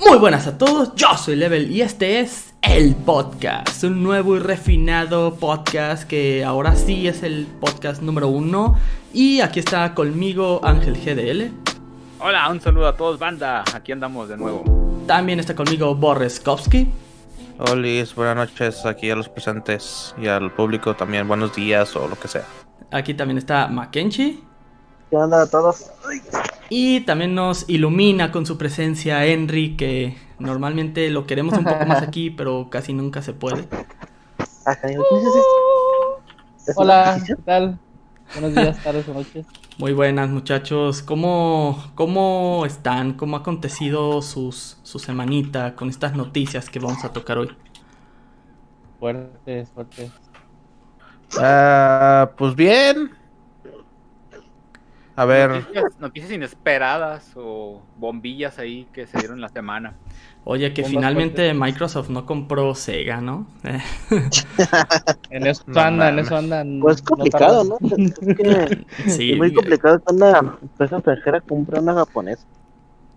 Muy buenas a todos, yo soy Level y este es el podcast, un nuevo y refinado podcast que ahora sí es el podcast número uno y aquí está conmigo Ángel GDL. Hola, un saludo a todos, banda, aquí andamos de nuevo. También está conmigo Boris Kovsky. Hola, buenas noches aquí a los presentes y al público también, buenos días o lo que sea. Aquí también está Mackenzie. ¿Qué onda a todos? Y también nos ilumina con su presencia Henry, que normalmente lo queremos un poco más aquí, pero casi nunca se puede. Hola, ¿qué tal? Buenos días, tardes o noches. Muy buenas muchachos, ¿cómo, cómo están? ¿Cómo ha acontecido sus, su semanita con estas noticias que vamos a tocar hoy? Fuertes, fuertes. Ah, pues bien, a ver. Noticias, noticias, inesperadas o bombillas ahí que se dieron la semana. Oye, que finalmente Microsoft no compró Sega, ¿no? en eso no, anda, en eso anda. Pues complicado, ¿no? Es, que sí, es muy complicado que una empresa extranjera compre una japonesa.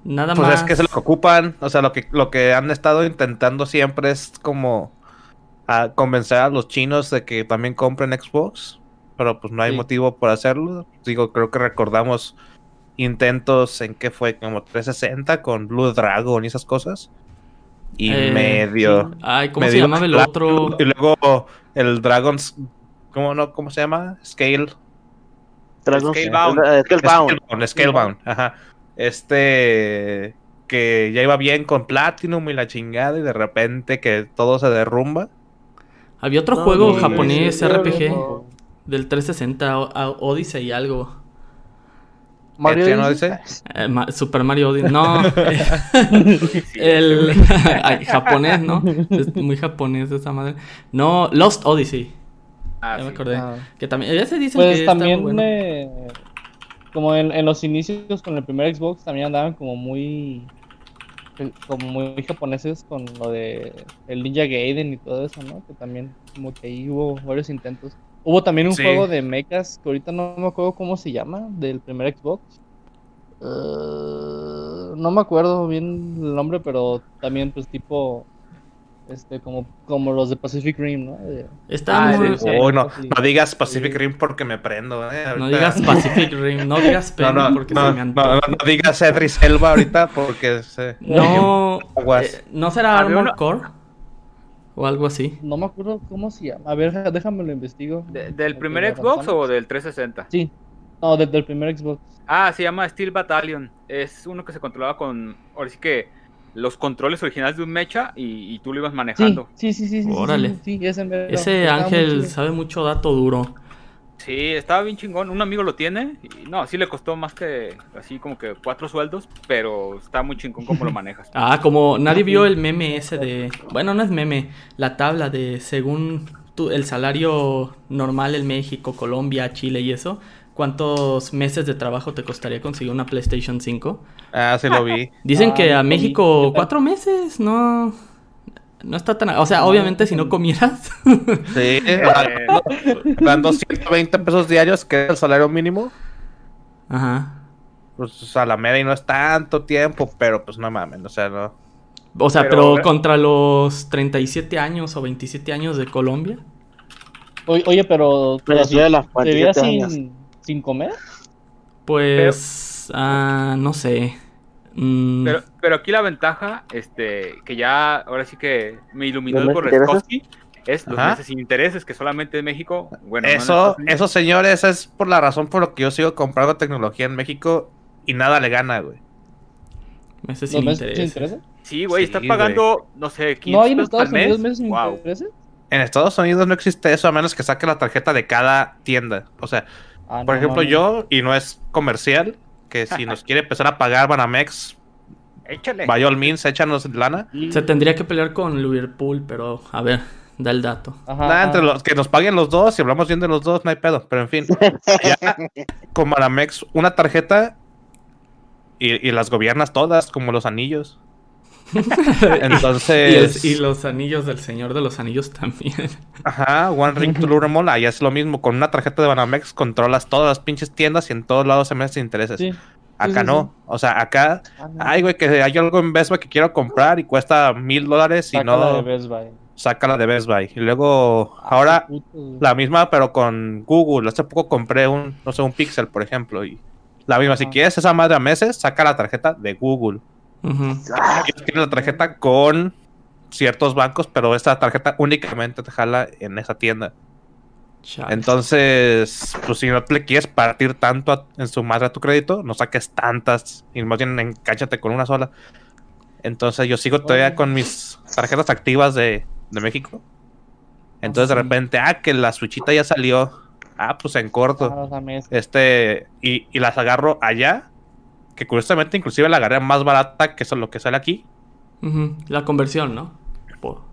Nada pues más. es que se lo que ocupan, o sea, lo que, lo que han estado intentando siempre es como a convencer a los chinos de que también compren Xbox pero pues no hay sí. motivo por hacerlo. Digo, creo que recordamos intentos en que fue como 360 con Blue Dragon y esas cosas. Y eh, medio. Sí. Ay, ¿cómo medio se llamaba el otro? Y luego el Dragon's. ¿Cómo no? ¿Cómo se llama? Scale. Dragon Scalebound. Scalebound. Scalebound. Scalebound. Ajá. Este. Que ya iba bien con Platinum y la chingada, y de repente que todo se derrumba. Había otro no, juego no, japonés RPG. Del 360, Odyssey y algo. ¿Mario Odyssey? Eh, Ma Super Mario Odyssey. No. el Ay, japonés, ¿no? Es muy japonés esa madre. No, Lost Odyssey. Ah, ya sí. me acordé. Ah. Que también, ya se dice pues que también, está bueno. eh, como en, en, los inicios con el primer Xbox, también andaban como muy como muy japoneses con lo de el Ninja Gaiden y todo eso, ¿no? Que también como que ahí hubo varios intentos. Hubo también un Sí. juego de mechas que ahorita no me acuerdo cómo se llama, del primer Xbox. Uh, no me acuerdo bien el nombre, pero también pues tipo este como como los de Pacific Rim, ¿no? Está Ah, muy... sí, sí. Oh, no, no digas Pacific. Rim porque me prendo, eh. No digas Pacific Rim, no digas No, Pen no, porque no, se me no, no, antoja. no digas Edris Elba ahorita porque se... No, Aguas. eh, ¿no será Había Armor una- Core? O algo así. No me acuerdo cómo se llama. A ver, déjame lo investigo. De- ¿Del primer Xbox o del 360? Sí. No, del, del primer Xbox. Ah, se llama Steel Battalion. Es uno que se controlaba con. Ahora sí que. Los controles originales de un mecha y, y tú lo ibas manejando. sí, sí, sí, sí. Órale. Sí, sí, ese. Ese Ángel sabe mucho dato duro. Sí, estaba bien chingón. Un amigo lo tiene. Y no, sí le costó más que. Así como que cuatro sueldos. Pero está muy chingón cómo lo manejas. Ah, como nadie vio el meme ese de... Bueno, no es meme, la tabla de según tu- el salario normal en México, Colombia, Chile y eso, ¿cuántos meses de trabajo te costaría conseguir una PlayStation 5? Ah, sí lo vi. Dicen Ah, que a México cuatro meses, no... No está tan... O sea, obviamente si no comieras... Sí, Eh, dando 120 pesos diarios, que es el salario mínimo, Ajá. pues a la media y no es tanto tiempo, pero pues no mames, o sea, no. O sea, Pero- pero, contra los 37 años o 27 años de Colombia. Oye, oye, pero. Pero sí de las ¿Te vivías 47 años. sin, sin comer? Pues... ah, no sé. Mm, Pero, pero aquí la ventaja, este, que ya ahora sí que me iluminó ¿Los el meses sin Borreskowski, es los Ajá. meses sin intereses, que solamente en México, bueno, no en eso, Unidos. eso, señores, es por la razón por la que yo sigo comprando tecnología en México y nada le gana, güey. meses ¿Los sin meses sin interés. intereses? Sí, güey, Sí, estás pagando, no sé, 15 ¿No hay en Estados al mes. Unidos meses sin Wow. intereses? En Estados Unidos no existe eso a menos que saque la tarjeta de cada tienda. O sea, Ah, por no ejemplo, yo, y no es comercial, que si nos quiere empezar a pagar Banamex, Échale. by all means, échanos lana. Se tendría que pelear con Liverpool, pero a ver, da el dato. Ajá, Nada, ajá. entre los que nos paguen los dos, si hablamos bien de los dos, no hay pedo. Pero en fin, ya con Banamex, una tarjeta y, y las gobiernas todas, como los anillos. Entonces. y, los anillos del Señor de los Anillos también. Ajá, One Ring to Lure Mall, ahí es lo mismo. Con una tarjeta de Banamex controlas todas las pinches tiendas y en todos lados se meten intereses. Sí. Acá sí, no. O sea, acá. Ah, no. Ay, güey, que hay algo en Best Buy que quiero comprar y cuesta mil dólares y Sácala no. de Best Buy. Sácala de Best Buy. Y luego, Ah, ahora la misma, pero con Google. Hace poco compré un, no sé, un Pixel, por ejemplo. Y la misma, si quieres esa madre a meses, saca la tarjeta de Google. Ujú. Ah, Ellos tienen la tarjeta con ciertos bancos, pero esta tarjeta únicamente te jala en esa tienda. Chale. Entonces, pues si no le quieres partir tanto a- en su madre a tu crédito, no saques tantas y más bien encánchate con una sola. Entonces yo sigo todavía Oye. con mis tarjetas activas de, de México. Entonces de repente, ah, que la switchita ya salió. Ah, pues en corto. Ah. Este, y, y las agarro allá. Que curiosamente inclusive la agarré más barata que eso lo que sale aquí. La conversión, ¿no?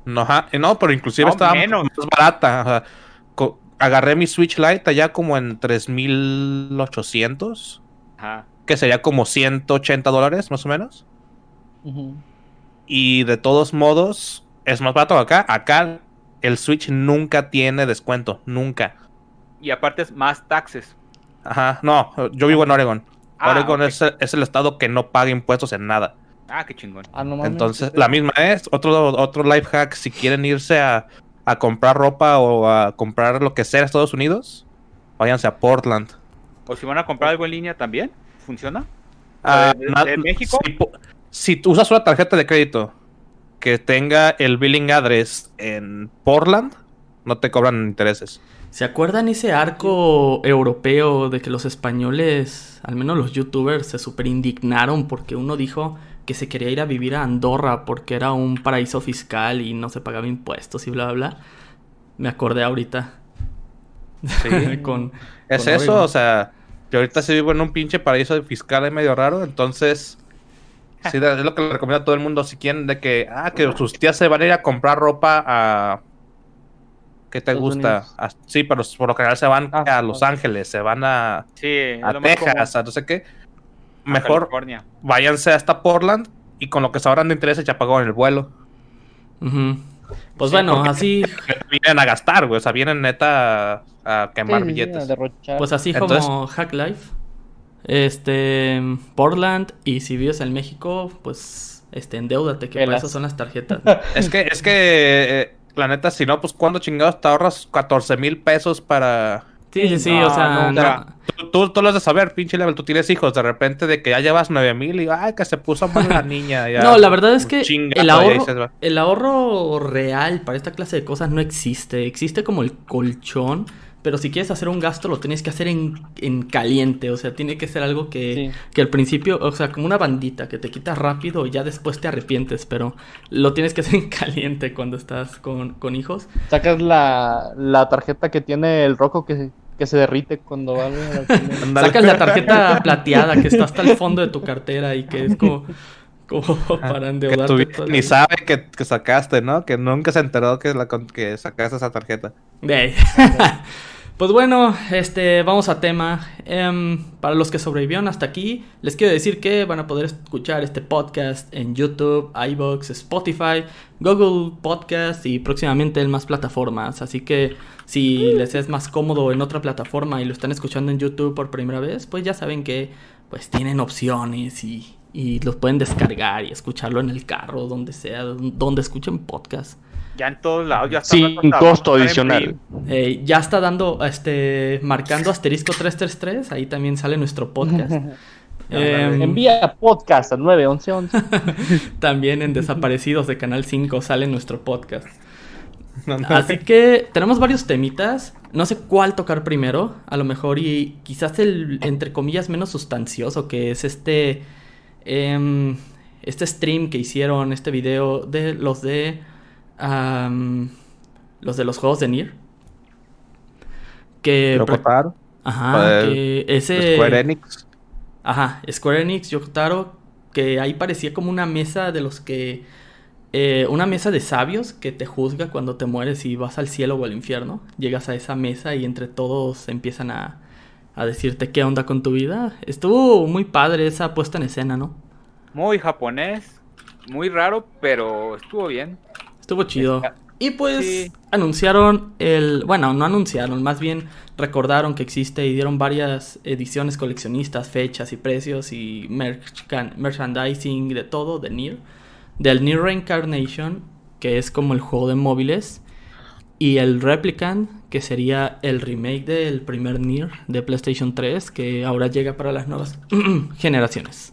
No, ajá, eh, no, pero inclusive No, estaba menos. más barata. o sea, co- agarré mi Switch Lite allá como en 3800, Ajá. que sería como 180 dólares más o menos. Y de todos modos, es más barato acá. Acá el Switch nunca tiene descuento, nunca. Y aparte es más taxes. Ajá, no, yo vivo en Oregon. Ah, Oregon es, es el estado que no paga impuestos en nada. Ah, qué chingón. Ah, no mames. Entonces, la misma es. Otro, otro life hack, si quieren irse a, a comprar ropa o a comprar lo que sea en Estados Unidos, váyanse a Portland. O si van a comprar algo en línea también, ¿funciona? Ah, ¿De- de- na- de México? Si, si tú usas una tarjeta de crédito que tenga el billing address en Portland, no te cobran intereses. ¿Se acuerdan ese arco europeo de que los españoles, al menos los youtubers, se super indignaron porque uno dijo que se quería ir a vivir a Andorra porque era un paraíso fiscal y no se pagaba impuestos y bla, bla, bla? Me acordé ahorita. Sí. con, Es con eso, o sea, yo ahorita sí vivo en un pinche paraíso fiscal ahí medio raro, entonces sí, es lo que le recomiendo a todo el mundo si quieren de que, ah, que sus tías se van a ir a comprar ropa a... ¿Qué te Estados gusta? A- sí, pero por lo general se van Ah, a Los ah. Ángeles, se van a, Sí, a. Texas, a no sé qué. A Mejor California. váyanse hasta Portland y con lo que se ahorran de intereses ya pagaron el vuelo. Pues Sí, bueno, así, Vienen a gastar, güey, o sea, vienen neta a, a quemar Sí, sí, sí, a billetes. pues así Entonces- como Hack Life, este, Portland y si vives en México, pues, este, endeudate, que para Pelas. eso son las tarjetas. Es que, es que, eh, la neta, si no, pues cuando chingados te ahorras 14 mil pesos para... Sí, sí, sí, No, o sea, nunca. no- Tú, tú, tú lo has de saber, pinche level, tú tienes hijos, de repente de que ya llevas 9 mil y ay, que se puso mal la niña. ya, No, la verdad es que el ahorro, va. el ahorro real para esta clase de cosas no existe. Existe como el colchón, pero si quieres hacer un gasto lo tienes que hacer en, en caliente. O sea, tiene que ser algo que, Sí. que al principio, o sea, como una bandita que te quitas rápido y ya después te arrepientes, pero lo tienes que hacer en caliente cuando estás con, con hijos. Sacas la, la tarjeta que tiene el roco que, que se derrite cuando va a la comida. Ándale. Sacas la tarjeta plateada que está hasta el fondo de tu cartera y que es como, como para Que endeudarte. la ni sabe que, que sacaste, ¿no? Que nunca se enteró que, la, que sacaste esa tarjeta. Ey. Pues bueno, este, vamos a tema. Em, para los que sobrevivieron hasta aquí, les quiero decir que van a poder escuchar este podcast en YouTube, iBox, Spotify, Google Podcast y próximamente en más plataformas. Así que si les es más cómodo en otra plataforma y lo están escuchando en YouTube por primera vez, pues ya saben que pues tienen opciones y, y los pueden descargar y escucharlo en el carro, donde sea, donde escuchen podcast. Ya en todos lados. Ya está Sin costo a adicional. Eh, ya está dando, este, marcando asterisco 333, ahí también sale nuestro podcast. Em, Envía podcast al 91111. también en Desaparecidos de Canal 5 sale nuestro podcast. No, no. Así que tenemos varios temitas. No sé cuál tocar primero. A lo mejor y quizás el, entre comillas, menos sustancioso, que es este... em, este stream que hicieron, este video de los de... los de los juegos de Nier. Que... Ajá, que ese... Square Enix. Ajá, Square Enix, Yokotaro, que ahí parecía como una mesa de los que... eh, una mesa de sabios que te juzga cuando te mueres y vas al cielo o al infierno. Llegas a esa mesa y entre todos empiezan a, a decirte qué onda con tu vida. Estuvo muy padre esa puesta en escena, ¿no? Muy japonés. muy raro, pero estuvo bien. Estuvo chido. Y pues anunciaron el, bueno, no anunciaron, más bien recordaron que existe y dieron varias ediciones coleccionistas, fechas y precios y merchandising de todo de Nier. Del Nier Reincarnation, que es como el juego de móviles, y el Replicant, que sería el remake del primer Nier de PlayStation 3, que ahora llega para las nuevas generaciones.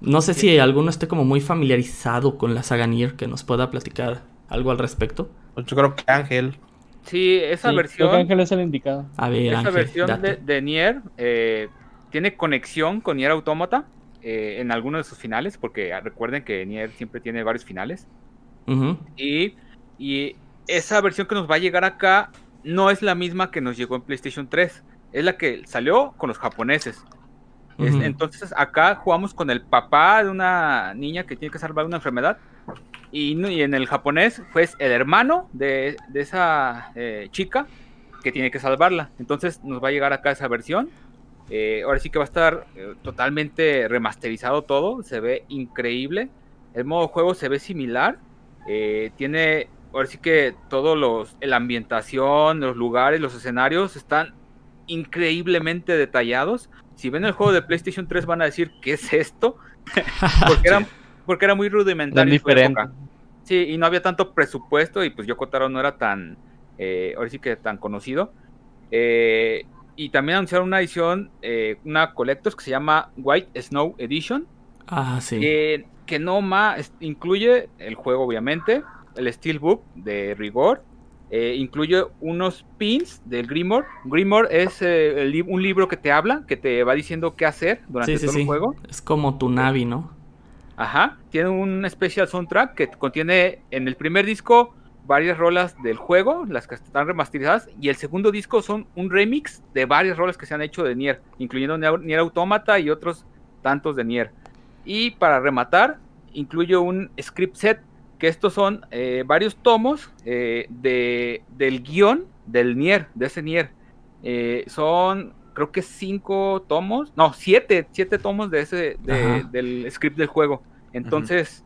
No sé si alguno esté como muy familiarizado con la saga Nier que nos pueda platicar algo al respecto. Pues yo creo que Ángel. Sí, esa versión. Creo que Ángel es el indicado. A ver, esa versión de, Nier eh, tiene conexión con Nier Automata eh, en algunos de sus finales, porque recuerden que Nier siempre tiene varios finales. y, y esa versión que nos va a llegar acá no es la misma que nos llegó en PlayStation 3. Es la que salió con los japoneses. Entonces acá jugamos con el papá de una niña que tiene que salvar una enfermedad. Y, en el japonés, pues el hermano de, esa eh, chica que tiene que salvarla. Entonces nos va a llegar acá esa versión. Eh, ahora sí que va a estar eh, totalmente remasterizado todo. Se ve increíble. El modo juego se ve similar. tiene ahora sí que todos los, la ambientación, los lugares, los escenarios están increíblemente detallados. Si ven el juego de PlayStation 3 van a decir, ¿qué es esto? porque, era, porque era muy rudimentario. diferente. Sí, y no había tanto presupuesto y pues Yoko Taro no era tan, eh, ahora sí que tan conocido. Eh, y también anunciaron una edición, eh, una Collectors que se llama White Snow Edition. Ah, sí. que no más incluye el juego, obviamente, el Steelbook de Rigor. Eh, incluye unos pins del Grimoire. Grimoire es eh, un libro que te habla, que te va diciendo qué hacer durante todo el juego. Es como tu Navi, ¿no? Ajá. Tiene un especial soundtrack que contiene en el primer disco varias rolas del juego, las que están remasterizadas, y el segundo disco son un remix de varias rolas que se han hecho de Nier, incluyendo Nier Automata y otros tantos de Nier. Y para rematar, incluye un script set que estos son eh, varios tomos eh, de, del guion del Nier, de ese Nier. Eh, son, creo que cinco tomos, no, siete, siete tomos de ese, del script del juego. Entonces,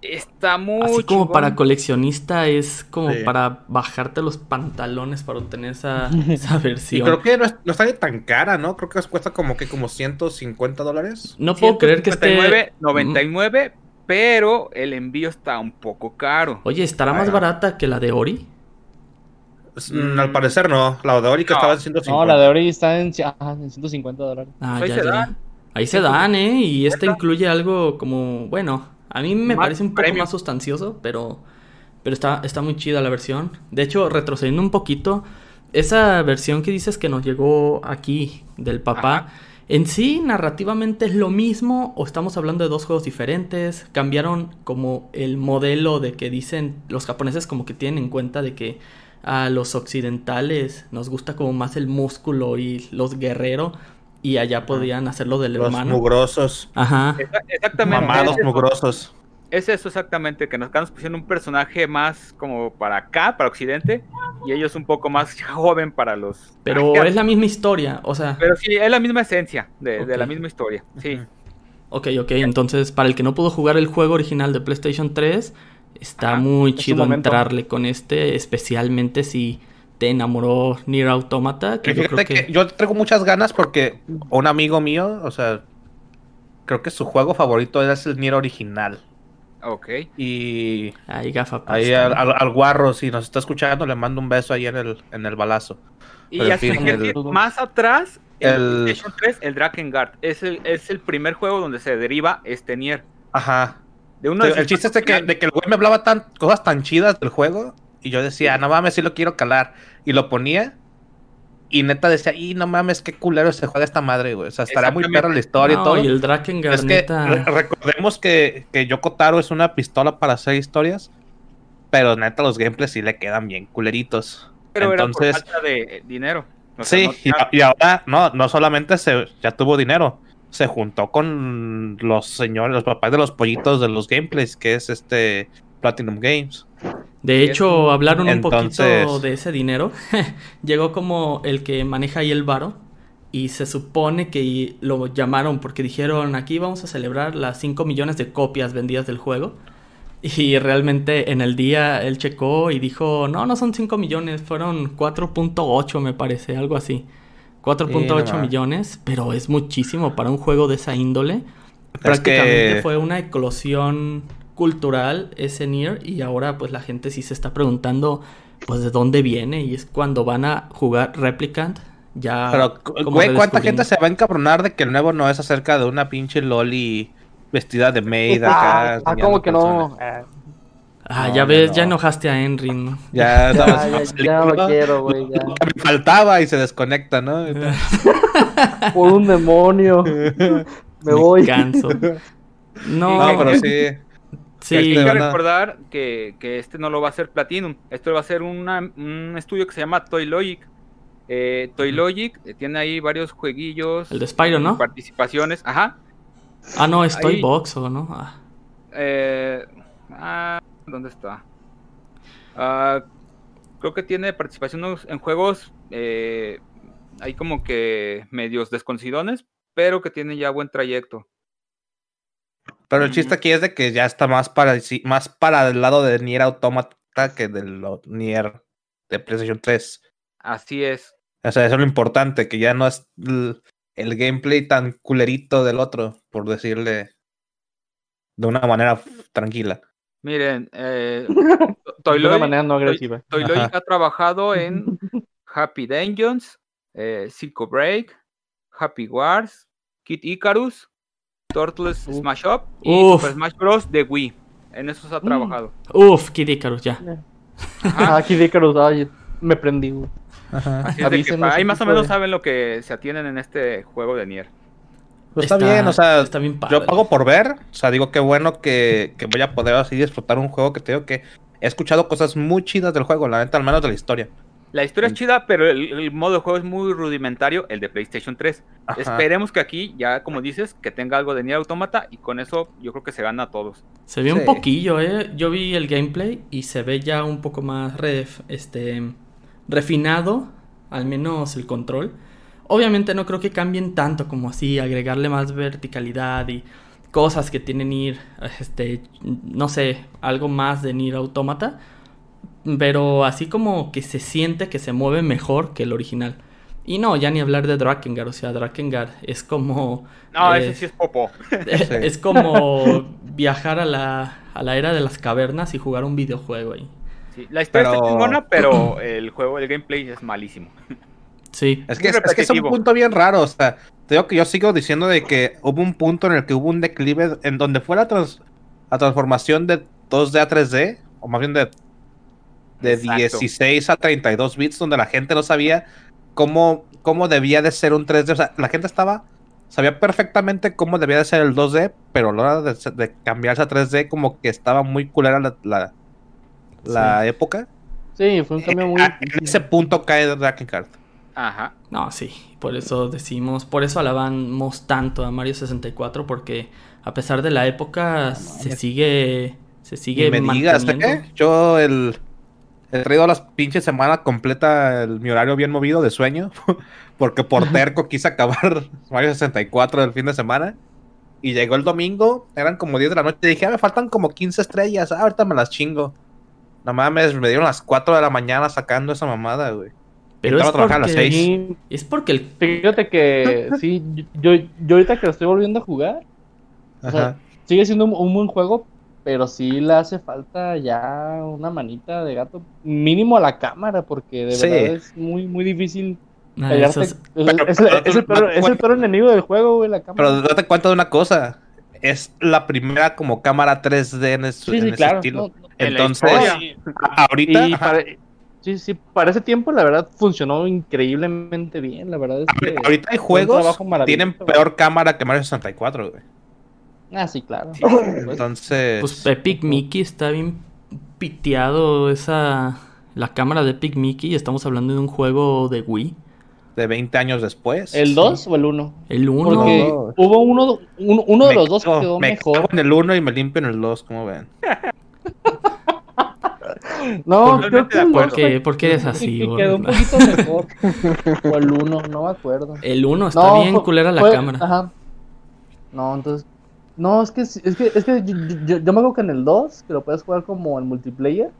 está muy... Así como para coleccionista es como para bajarte los pantalones para obtener esa, versión. Y creo que no, no está tan cara, ¿no? Creo que cuesta como que como 150 dólares. No puedo creer que esté... 99, pero el envío está un poco caro. Oye, ¿estará más barata que la de Ori? Mm, al parecer no, la de Ori que estaba en 150. No, la de Ori está en, 150 dólares. Ah, ahí se dan. Ahí se dan, ¿eh? Y este incluye algo como, bueno, a mí me parece un poco más sustancioso, pero, pero está, está muy chida la versión. De hecho, retrocediendo un poquito, esa versión que dices que nos llegó aquí del papá... En sí, narrativamente es lo mismo o estamos hablando de dos juegos diferentes. Cambiaron como el modelo de que dicen los japoneses como que tienen en cuenta de que a los occidentales nos gusta como más el músculo y los guerreros y allá podían hacerlo del los hermano. mugrosos. Ajá. Exactamente. Mamados mugrosos. Es eso exactamente, que nos, nos pusieron un personaje más como para acá, para Occidente, y ellos un poco más joven para los... Pero es la misma historia, o sea... Pero sí, es la misma esencia de, la misma historia, sí. Ok, ok, entonces para el que no pudo jugar el juego original de PlayStation 3, está muy chido entrarle con este, especialmente si te enamoró Nier Automata. Que yo, creo que... yo traigo muchas ganas porque un amigo mío, o sea, creo que su juego favorito es el Nier original. Ok. Y. Ahí gafa. Ahí al, guarro, si nos está escuchando, le mando un beso ahí en el, en el balazo. Y más atrás, el, PlayStation 3, el Drakengard. Es el, es el primer juego donde se deriva este Nier. Ajá. De uno el chiste es de que, de que el güey me hablaba tan, cosas tan chidas del juego. Y yo decía, no mames, sí lo quiero calar. Y lo ponía. Y neta decía, y no mames, qué culero se juega esta madre, güey. O sea, estará muy perro la historia y todo. Y el Drakengard, es que recordemos que, que Yoko Taro es una pistola para hacer historias. Pero neta, los gameplays sí le quedan bien culeritos. Pero Entonces, era por falta de dinero. sí, y, ahora, no, no solamente se, ya tuvo dinero. Se juntó con los señores, los papás de los pollitos de los gameplays, que es este Platinum Games. De hecho, hablaron un poquito de ese dinero. Llegó como el que maneja ahí el varo. y se supone que lo llamaron porque dijeron aquí vamos a celebrar las 5 millones de copias vendidas del juego. Y realmente en el día él checó y dijo, no, no son 5 millones, fueron 4.8 me parece, algo así. 4.8 millones, pero es muchísimo para un juego de esa índole. Prácticamente fue una eclosión cultural ese Nier y ahora pues la gente sí se está preguntando pues de dónde viene y es cuando van a jugar Replicant ya... Pero, güey, ¿cuánta gente se va a encabronar de que el nuevo no es acerca de una pinche loli vestida de maid acá? Ah, ah como que no... Ah, ya ves, ya enojaste a Henry, ¿no? Ya, ya, ya, lo quiero, güey. Ya. Me faltaba y se desconecta, ¿no? Por un demonio. Me voy. Canso. No, pero sí. Sí. Hay que recordar que, que, este no lo va a hacer Platinum. Esto va a ser un estudio que se llama Toy Logic. Eh, Toy Logic eh, tiene ahí varios jueguillos. El de Spyro, ¿no? Participaciones, ajá. Ah, no, es Toy Box o no. Ah. Eh, ah, ¿Dónde está? Ah, creo que tiene participación en juegos eh, hay como que medios desconocidones, pero que tiene ya buen trayecto. Pero el chiste aquí es de que ya está más para, más para el lado de Nier Automata que del Nier de PlayStation 3. Así es. O sea, eso es lo importante, que ya no es el, gameplay tan culerito del otro, por decirle de una manera tranquila. Miren, eh, de una manera no agresiva. ha trabajado en Happy Dungeons, eh, Psycho Break, Happy Wars, Kid Icarus, Turtles Smash Up y Super Smash Bros. de Wii. En eso se ha mm. trabajado. Uf, Kid Icarus, ya. Ah, Kid Icarus, ay, me prendí. Así es ahí más o menos saben lo que se atienen en este juego de Nier. Pues está, bien, o sea, está bien yo pago por ver, o sea, digo qué bueno que, que, voy a poder así disfrutar un juego que te digo que he escuchado cosas muy chidas del juego, la neta, al menos de la historia. La historia es chida, pero el, modo de juego es muy rudimentario, el de PlayStation 3. Esperemos que aquí, ya como dices, que tenga algo de Nier Automata y con eso yo creo que se gana a todos. Se ve un poquillo, ¿eh? Yo vi el gameplay y se ve ya un poco más este, refinado, al menos el control. Obviamente no creo que cambien tanto como así, agregarle más verticalidad y cosas que tienen ir, este, no sé, algo más de Nier Automata pero así como que se siente que se mueve mejor que el original. Y no, ya ni hablar de Drakengard, o sea, Drakengard es como... No, ese eh, sí es popo. Es, como viajar a la, a la era de las cavernas y jugar un videojuego ahí. Sí, la historia pero... está chingona, pero el juego, el gameplay es malísimo. Sí. Es que es, es, que es un punto bien raro, o sea, te digo que yo sigo diciendo de que hubo un punto en el que hubo un declive en donde fue la, la transformación de 2D a 3D, o más bien de de 16 a 32 bits, donde la gente no sabía cómo, cómo debía de ser un 3D. O sea, la gente estaba, sabía perfectamente cómo debía de ser el 2D, pero a la hora de, cambiarse a 3D, como que estaba muy culera la, la, época. Sí, fue un cambio muy. Eh, en ese punto cae Drakengard. Ajá. No, sí, por eso decimos, por eso alabamos tanto a Mario 64, porque a pesar de la época, se sigue. Se sigue. me digas, ¿eh? Yo el He traído las pinches semana completa el, mi horario bien movido de sueño. Porque por terco quise acabar Mario 64 del fin de semana. Y llegó el domingo, eran como 10 de la noche. Y dije, ah, me faltan como 15 estrellas. Ah, ahorita me las chingo. No mames, me dieron las 4 de la mañana sacando esa mamada, güey. Pero es porque, a las 6. es porque el... Fíjate que sí, yo, yo ahorita que lo estoy volviendo a jugar, o sea, sigue siendo un, un, buen juego, pero sí le hace falta ya una manita de gato, mínimo a la cámara, porque de verdad es muy, muy difícil. es, el peor, enemigo del juego, güey, la cámara. Pero date cuenta de una cosa, es la primera como cámara 3D en, ese estilo. Entonces, ahorita... Sí, sí, para ese tiempo la verdad funcionó increíblemente bien, la verdad es que... Ahorita hay juegos que tienen peor cámara que Mario 64, güey. Ah, sí, claro. Entonces. Pues Epic Mickey está bien piteado esa. La cámara de Epic Mickey. Estamos hablando de un juego de Wii. De 20 años después. ¿El 2 o el 1? El 1. Porque hubo uno, uno, de los dos que quedó me mejor. en el 1 y me limpio en el 2, como ven. No, creo que ¿Por qué, ¿Por qué es así? quedó un poquito mejor. o el 1, no me acuerdo. El 1 está bien culera la cámara. Ajá. No, entonces. No, es que, es que, es que yo, yo, me acuerdo que en el 2, que lo puedes jugar como en multiplayer,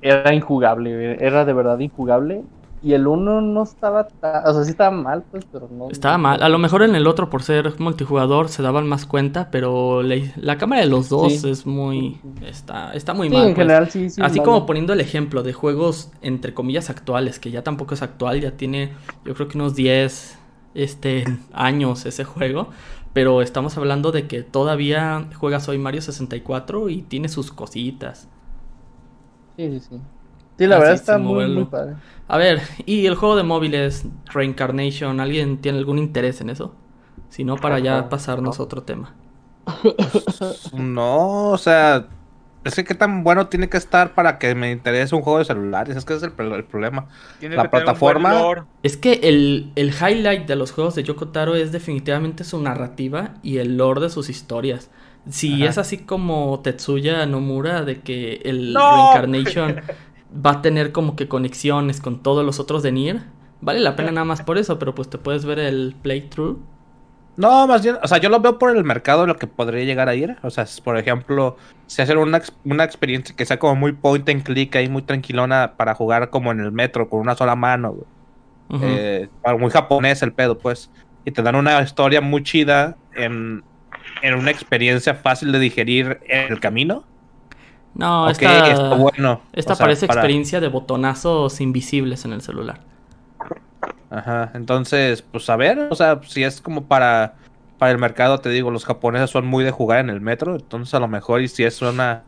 era injugable, era de verdad injugable. Y el 1 no estaba tan... O sea, sí estaba mal, pues, pero no... Estaba mal. A lo mejor en el otro, por ser multijugador, se daban más cuenta, pero la, cámara de los dos es muy... Está, está muy mal. en pues. general sí, sí. Así como poniendo el ejemplo de juegos, entre comillas, actuales, que ya tampoco es actual, ya tiene, yo creo que unos 10 este, años ese juego. Pero estamos hablando de que todavía juegas hoy Mario 64 y tiene sus cositas. Sí, sí, sí. Sí, la verdad está muy, muy padre. A ver, ¿y el juego de móviles Reincarnation? ¿Alguien tiene algún interés en eso? Si no, para ya pasarnos a otro tema. No, o sea, es que qué tan bueno tiene que estar para que me interese un juego de celulares. Es que ese es el, problema. la plataforma. Es que el, el, highlight de los juegos de Yoko Taro es definitivamente su narrativa y el lore de sus historias. Si es así como Tetsuya Nomura, de que el Reincarnation va a tener como que conexiones con todos los otros de Nier, vale la pena nada más por eso, pero pues te puedes ver el playthrough. No, más bien, o sea, yo lo veo por el mercado lo que podría llegar a ir. O sea, por ejemplo, si hacer una, una experiencia que sea como muy point and click ahí, muy tranquilona para jugar como en el metro con una sola mano, eh, muy japonés el pedo, pues. Y te dan una historia muy chida en, en una experiencia fácil de digerir en el camino. No, esta, bueno. esta parece experiencia de botonazos invisibles en el celular. Ajá, entonces, pues a ver, o sea, si es como para, para el mercado, te digo, los japoneses son muy de jugar en el metro, entonces a lo mejor y si es una...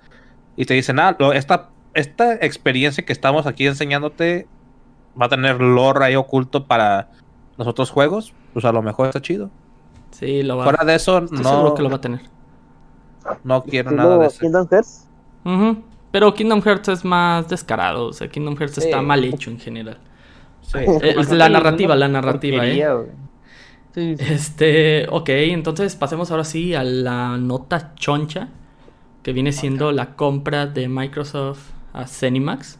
Y te dicen, ah, esta, esta experiencia que estamos aquí enseñándote va a tener lore ahí oculto para los otros juegos, pues a lo mejor está chido. Sí, lo va. Fuera de eso, no. que lo va a tener. No quiero nada de eso. Kingdom Hearts? Pero Kingdom Hearts es más descarado, o sea, Kingdom Hearts está mal hecho en general. Sí. Eh, es la narrativa, la narrativa, ¿eh? Sí, Este, ok, entonces pasemos ahora sí a la nota choncha, que viene siendo la compra de Microsoft a Cenimax.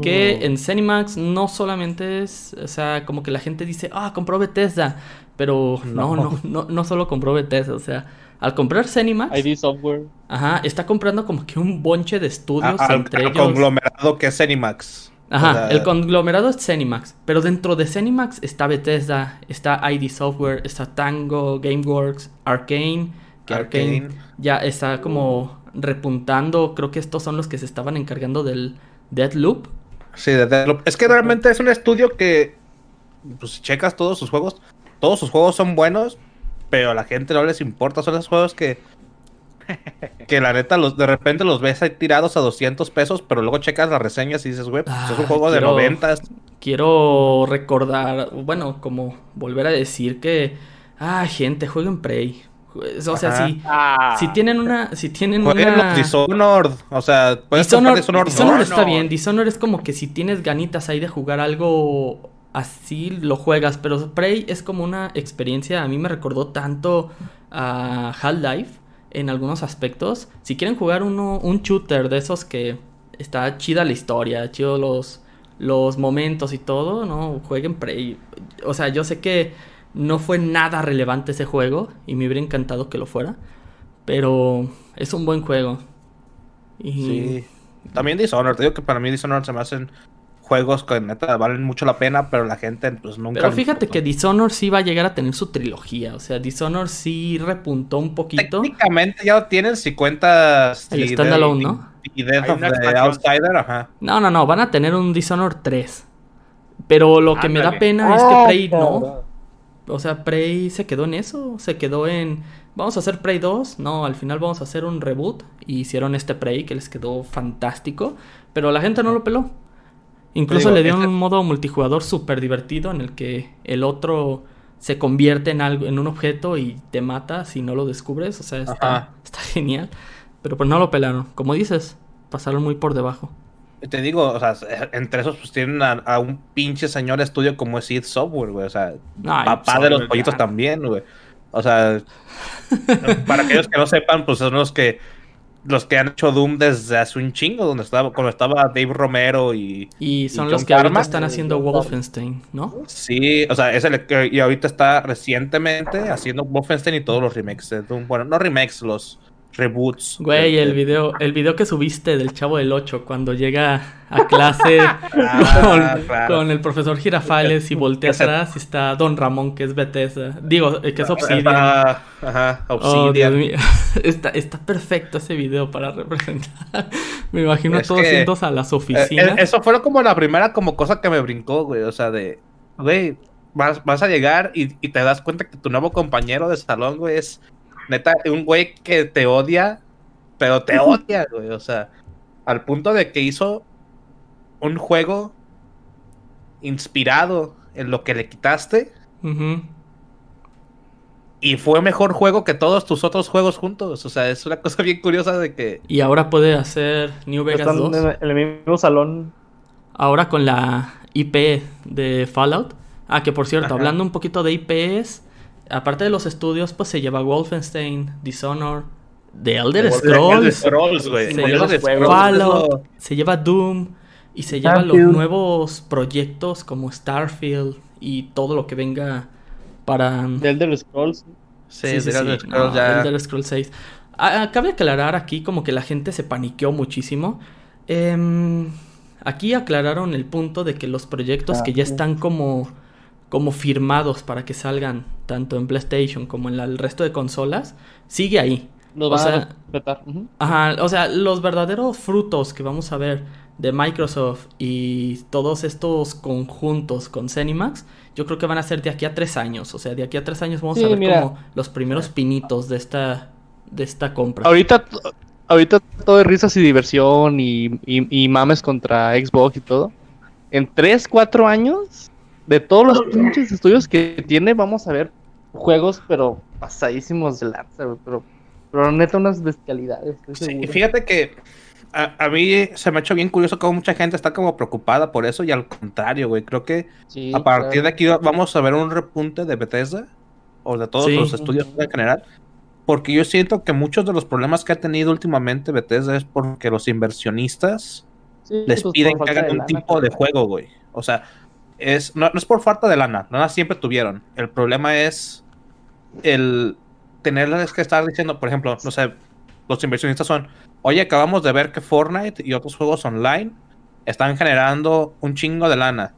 Que en Cenimax no solamente es, o sea, como que la gente dice, ah, compró Bethesda, pero no, no, no, no, solo compró Bethesda, o sea, al comprar Cenimax. ID Software. Ajá, está comprando como que un bonche de estudios entre ellos. El conglomerado que es Cenimax. Ajá, el conglomerado es Cenimax. Pero dentro de Cenimax está Bethesda, está ID Software, está Tango, Gameworks, Arcane. Que Arcane ya está como repuntando. Creo que estos son los que se estaban encargando del Deadloop. Sí, de Deadloop. Es que realmente es un estudio que, pues si checas todos sus juegos, todos sus juegos son buenos, pero a la gente no les importa. Son los juegos que, que la neta, los, de repente los ves ahí tirados a 200 pesos, pero luego checas las reseñas y dices, güey, pues, es un ah, juego de 90. Quiero recordar, bueno, como volver a decir que, ah, gente, jueguen Prey. O sea, si, ah. si tienen una. Si tienen una... Dishonored. O sea, puedes Dishonored, Dishonored, Dishonored está bien. Dishonored es como que si tienes ganitas ahí de jugar algo así lo juegas, pero Prey es como una experiencia, a mí me recordó tanto a Half-Life en algunos aspectos. Si quieren jugar uno, un shooter de esos que está chida la historia, chido los, los momentos y todo, no, jueguen Prey. O sea, yo sé que no fue nada relevante ese juego y me hubiera encantado que lo fuera, pero es un buen juego. Sí. También Dishonored, digo que para mí Dishonored se me hacen juegos que neta valen mucho la pena, pero la gente pues nunca... Pero fíjate que Dishonored sí va a llegar a tener su trilogía, o sea, Dishonored sí repuntó un poquito. Técnicamente ya lo tienen si cuentas... El standalone, ¿no? Y Death of the Outsider, ajá. No, no, no, van a tener un Dishonored 3. Pero lo que me da pena es que ah, Prey no. O sea, Prey se quedó en eso, se quedó en... Vamos a hacer Prey 2, no, al final vamos a hacer un reboot. Y hicieron este Prey que les quedó fantástico, pero la gente no lo peló. Incluso le dio un modo multijugador súper divertido en el que el otro se convierte en algo, en un objeto y te mata si no lo descubres. O sea, está, está genial. Pero pues no lo pelaron. Como dices, pasaron muy por debajo. Te digo, o sea, entre esos pues tienen a, un pinche señor estudio como es id Software, güey. O sea, papá de los pollitos también, güey. O sea, para aquellos que no sepan, pues son los que los que han hecho Doom desde hace un chingo, donde estaba, cuando estaba Dave Romero y. Y son los que ahorita están haciendo Wolfenstein, ¿no? Sí, o sea, es el que y ahorita está recientemente haciendo Wolfenstein y todos los remakes de Doom. Bueno, no remakes, los reboots. Güey, el video, el video que subiste del Chavo del 8 cuando llega a clase ah, con, el profesor Girafales y voltea atrás y está Don Ramón, que es Bethesda. Digo, eh, que es Obsidian. ajá, oh, Obsidian. está, está perfecto ese video para representar. me imagino todos yendo a las oficinas. Eh, eh, eso fue como la primera como cosa que me brincó, güey. O sea, de, güey, vas, vas a llegar y, y te das cuenta que tu nuevo compañero de salón, güey, es neta, un güey que te odia, pero te odia, güey. O sea, al punto de que hizo un juego inspirado en lo que le quitaste. Y fue mejor juego que todos tus otros juegos juntos. O sea, es una cosa bien curiosa de que. Y ahora puede hacer New Vegas 2. En el mismo salón. Ahora con la IP de Fallout. Ah, que por cierto, hablando un poquito de IPs, aparte de los estudios, pues se lleva Wolfenstein, Dishonored, The Elder Scrolls, se, lleva Fallout, se lleva Doom y se lleva los nuevos proyectos como Starfield y todo lo que venga para The Elder Scrolls. Sí, sí, Elder, Scrolls ya... Elder Scrolls 6. Ah, cabe aclarar aquí como que la gente se paniqueó muchísimo. Em, aquí aclararon el punto de que los proyectos que ya están como como firmados para que salgan tanto en PlayStation como en el resto de consolas, sigue ahí. o sea, Ajá, o sea, los verdaderos frutos que vamos a ver de Microsoft y todos estos conjuntos con Cenimax, yo creo que van a ser de aquí a tres años. O sea, de aquí a tres años vamos a ver como los primeros pinitos de esta, de esta compra. Ahorita, ahorita todo es risas y diversión y, y mames contra Xbox y todo. En tres, cuatro años de todos los pinches estudios que tiene, vamos a ver juegos, pero pasadísimos de lanza, Pero, pero neta, unas bestialidades. Sí, fíjate que a, mí se me ha hecho bien curioso cómo mucha gente está como preocupada por eso y al contrario, güey. Creo que a partir de aquí vamos a ver un repunte de Bethesda o de todos los estudios en general. Porque yo siento que muchos de los problemas que ha tenido últimamente Bethesda es porque los inversionistas les pues, piden que hagan un tipo de juego, güey. O sea, es, no, es por falta de lana, lana siempre tuvieron. El problema es el tenerles que estar diciendo, por ejemplo, no sé, los inversionistas son, oye, acabamos de ver que Fortnite y otros juegos online están generando un chingo de lana.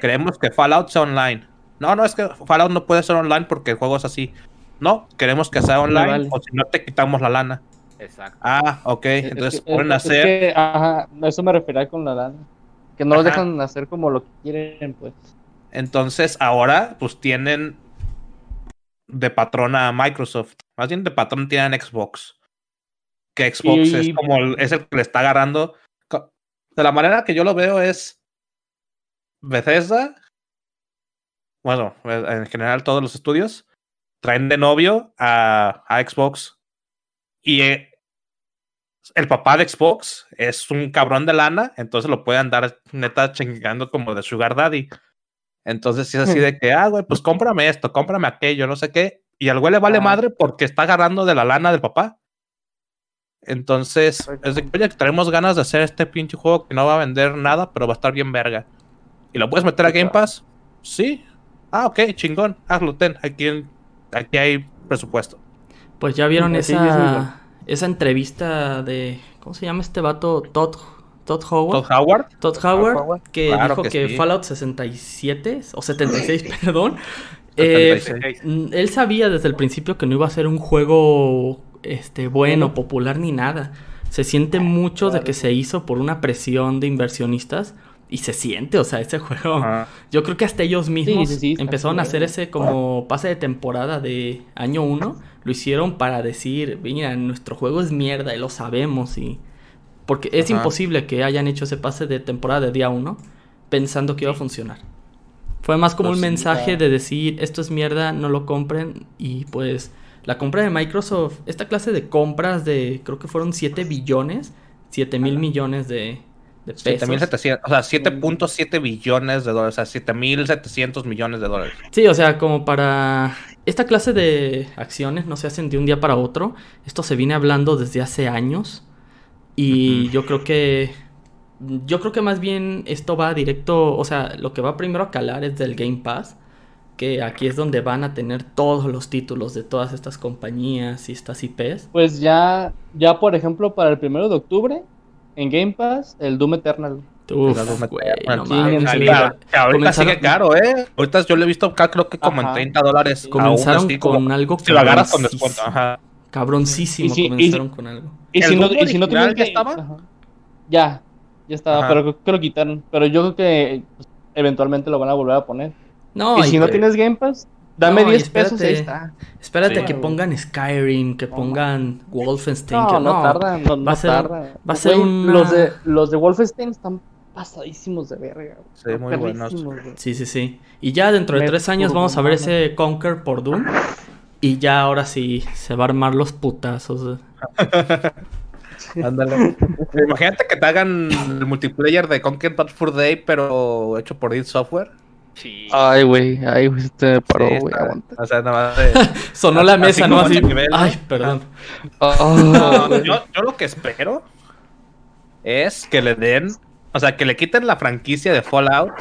Queremos que Fallout sea online. No, no, es que Fallout no puede ser online porque el juego es así. No, queremos que sea online o si no te quitamos la lana. Exacto. Ah, ok. Entonces pueden hacer. ajá, eso me refería con la lana. Que no los dejan hacer como lo que quieren, pues. Entonces, ahora, pues tienen de patrón a Microsoft. Más bien de patrón tienen Xbox. Que Xbox es como el, es el que le está agarrando. De la manera que yo lo veo es Bethesda. Bueno, en general todos los estudios traen de novio a, a Xbox. Y eh, el papá de Xbox es un cabrón de lana, entonces lo puede andar neta chingando como de Sugar Daddy. Entonces, si es así hmm. de que, ah, güey, pues cómprame esto, cómprame aquello, no sé qué. Y al güey le vale ah. madre porque está agarrando de la lana del papá. Entonces, es de que, oye, tenemos ganas de hacer este pinche juego que no va a vender nada, pero va a estar bien verga. ¿Y lo puedes meter a Game Pass? Sí. Ah, ok, chingón. Hazlo, ten. Aquí, aquí hay presupuesto. Pues ya vieron esa esa entrevista de. ¿Cómo se llama este vato? Todd, Todd Howard. Todd Howard. Todd Howard, que dijo que, Fallout 67 o 76, perdón. Eh, él sabía desde el principio que no iba a ser un juego este bueno, popular ni nada. Se siente mucho de que se hizo por una presión de inversionistas y se siente, o sea, ese juego. Yo creo que hasta ellos mismos empezaron a hacer ese como pase de temporada de año 1 lo hicieron para decir, mira, nuestro juego es mierda y lo sabemos y... Porque es imposible que hayan hecho ese pase de temporada de día uno pensando que iba a funcionar. Fue más como pues un mensaje de decir, esto es mierda, no lo compren y pues la compra de Microsoft, esta clase de compras de creo que fueron 7 billones, 7 mil millones de, de pesos. o sea, 7.7 billones de dólares, o sea, 7.700 millones de dólares. Sí, o sea, como para esta clase de acciones no se hacen de un día para otro. Esto se viene hablando desde hace años. Y yo creo que. Yo creo que más bien esto va directo. O sea, lo que va primero a calar es del Game Pass. Que aquí es donde van a tener todos los títulos de todas estas compañías y estas IPs. Pues ya, ya por ejemplo, para el primero de octubre, en Game Pass, el Doom Eternal. Uf, güey, no mames. Ahorita sigue caro, ¿eh? Ahorita yo lo he visto acá creo que como en 30 dólares. Comenzaron con algo Si lo agarras con descuento, ajá. Cabroncísimo comenzaron con algo. Y si no, y si no tienes que... estaba? Ya, ya estaba, pero creo que lo quitaron. Pero yo creo que pues, eventualmente lo van a volver a poner. No, y si no tienes Game Pass, Dame 10 pesos y ahí está. Espérate que pongan Skyrim, que pongan Wolfenstein. No, no, tardan, no, va a ser, Va a ser un... los, de, los de Wolfenstein están pasadísimos de verga. Sí, muy buenos. Sí, sí, sí. Y ya dentro de tres años vamos a ver ese Conquer por Doom. Y ya ahora sí se va a armar los putazos. Ándale. Imagínate que te hagan el multiplayer de Conquer Bad Fur Day, pero hecho por id Software. Sí. Ay, güey, ay, güey, te paró, güey, aguanta. O sea, nada más de... Sonó la mesa, ¿no? Así. Ay, perdón. Oh, yo, yo lo que espero es que le den o sea, que le quiten la franquicia de Fallout